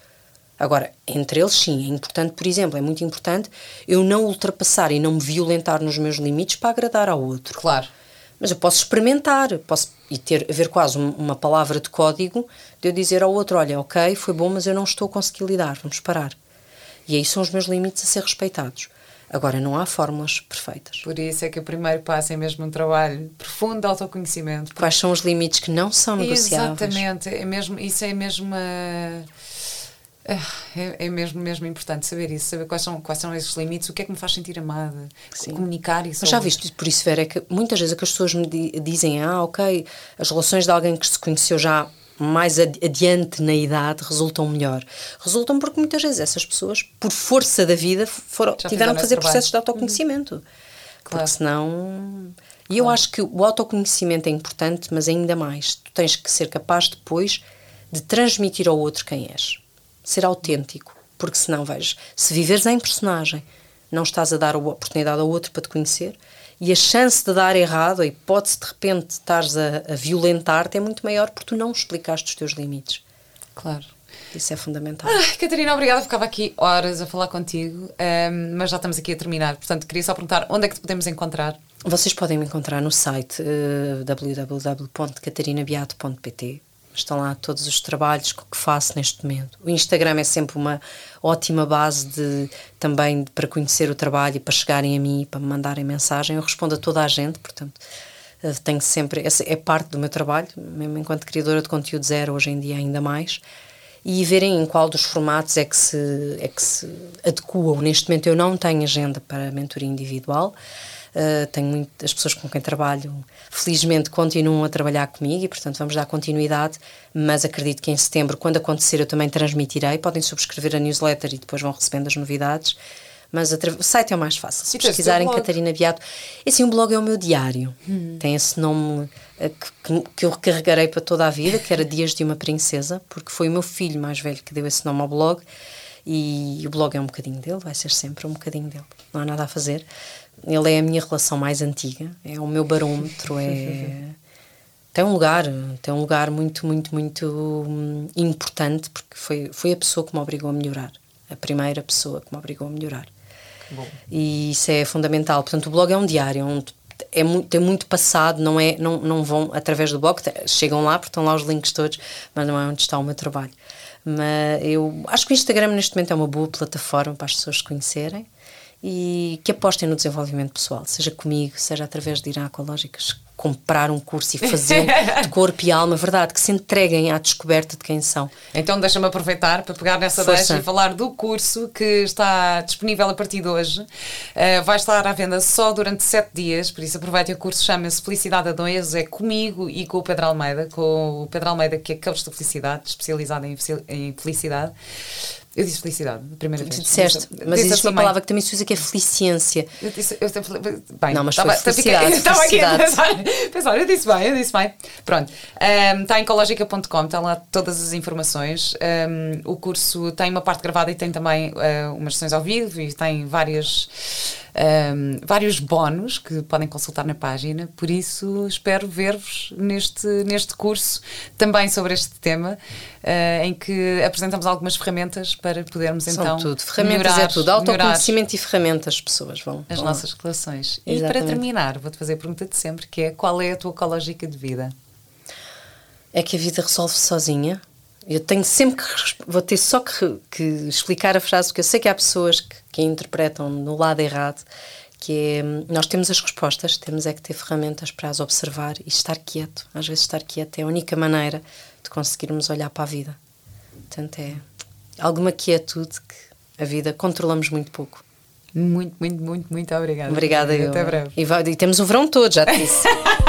Agora, entre eles, sim, é importante, por exemplo, é muito importante eu não ultrapassar e não me violentar nos meus limites para agradar ao outro. Claro. Mas eu posso experimentar, posso e ter haver quase uma palavra de código de eu dizer ao outro: olha, ok, foi bom, mas eu não estou a conseguir lidar, vamos parar. E aí são os meus limites a ser respeitados. Agora, não há fórmulas perfeitas. Por isso é que o primeiro passo é mesmo um trabalho profundo de autoconhecimento. Quais são os limites que não são negociáveis? Exatamente, é mesmo, isso é mesmo uma é, é, mesmo, mesmo importante saber isso, saber quais são, quais são esses limites, o que é que me faz sentir amada, Sim. comunicar isso. Mas já viste, por isso, Vera, é que muitas vezes é que as pessoas me dizem, ah, ok, as relações de alguém que se conheceu já mais adiante na idade resultam melhor. Resultam porque muitas vezes essas pessoas, por força da vida, foram, tiveram de fazer processos de autoconhecimento. Uhum. Claro. Porque senão. E eu acho que o autoconhecimento é importante, mas ainda mais. Tu tens que ser capaz depois de transmitir ao outro quem és ser autêntico, porque senão, vejo, se viveres em personagem, não estás a dar a oportunidade ao outro para te conhecer e a chance de dar errado, a hipótese de repente estares a, a violentar-te é muito maior porque tu não explicaste os teus limites. Claro. Isso é fundamental. Ai, Catarina, obrigada. Ficava aqui horas a falar contigo, um, mas já estamos aqui a terminar. Portanto, queria só perguntar onde é que te podemos encontrar? Vocês podem me encontrar no site uh, www.catarinabeato.pt estão lá todos os trabalhos que faço neste momento. O Instagram é sempre uma ótima base de também para conhecer o trabalho e para chegarem a mim, para me mandarem mensagem. Eu respondo a toda a gente, portanto, eh, tenho sempre essa é parte do meu trabalho, mesmo enquanto criadora de conteúdo zero hoje em dia ainda mais. E verem em qual dos formatos é que se é que se adequam. Neste momento eu não tenho agenda para mentoria individual. Uh, tenho muitas pessoas com quem trabalho, felizmente continuam a trabalhar comigo e, portanto, vamos dar continuidade. Mas acredito que em setembro, quando acontecer, eu também transmitirei. Podem subscrever a newsletter e depois vão recebendo as novidades. Mas o site é o mais fácil. Se pesquisarem Catarina Beato. E assim, o blog é o meu diário. Hum. Tem esse nome uh, que, que eu recarregarei para toda a vida, que era Dias de uma Princesa, porque foi o meu filho mais velho que deu esse nome ao blog. E o blog é um bocadinho dele, vai ser sempre um bocadinho dele. Não há nada a fazer. Ele é a minha relação mais antiga, é o meu barômetro, é tem um lugar, tem um lugar muito, muito, muito hum, importante porque foi foi a pessoa que me obrigou a melhorar, a primeira pessoa que me obrigou a melhorar. Bom. E isso é fundamental. Portanto, o blog é um diário, é, um, é muito, tem muito passado, não é, não, não vão através do blog, chegam lá porque estão lá os links todos, mas não é onde está o meu trabalho. Mas eu acho que o Instagram neste momento é uma boa plataforma para as pessoas se conhecerem e que apostem no desenvolvimento pessoal, seja comigo, seja através de ir a Ecológicas, comprar um curso e fazer de corpo e alma, verdade, que se entreguem à descoberta de quem são. Então deixa-me aproveitar para pegar nessa Força. deixa e falar do curso que está disponível a partir de hoje. Uh, vai estar à venda só durante sete dias, por isso aproveitem o curso, chama-se Felicidade a Dois, é comigo e com o Pedro Almeida, com o Pedro Almeida que é coach de felicidade, especializado em felicidade. Eu disse felicidade, a primeira vez. Disseste, mas existe uma palavra que também se usa que é felicência. Eu disse, eu, bem, não, mas estava, foi felicidade. Estava aqui a pensar, pensar, eu disse bem, eu disse bem. Pronto, um, está em ecologica.com, estão lá todas as informações. Um, o curso tem uma parte gravada e tem também uh, umas sessões ao vivo e tem várias um, vários bónus que podem consultar na página, por isso espero ver-vos neste, neste curso também sobre este tema, uh, em que apresentamos algumas ferramentas para podermos São então. tudo, ferramentas é melhorar, é tudo, autoconhecimento e ferramentas, as pessoas vão. As vão nossas relações. Exatamente. E para terminar, vou-te fazer a pergunta de sempre, que é qual é a tua ecológica de vida? É que a vida resolve sozinha eu tenho sempre que. Vou ter só que, que, explicar a frase, porque eu sei que há pessoas que, que a interpretam no lado errado, que é. Nós temos as respostas, temos é que ter ferramentas para as observar e estar quieto. Às vezes, estar quieto é a única maneira de conseguirmos olhar para a vida. Portanto, é alguma quietude que a vida controlamos muito pouco. Muito, muito, muito, muito obrigada. Obrigada, eu. Até breve. E, e temos o verão todo, já te disse.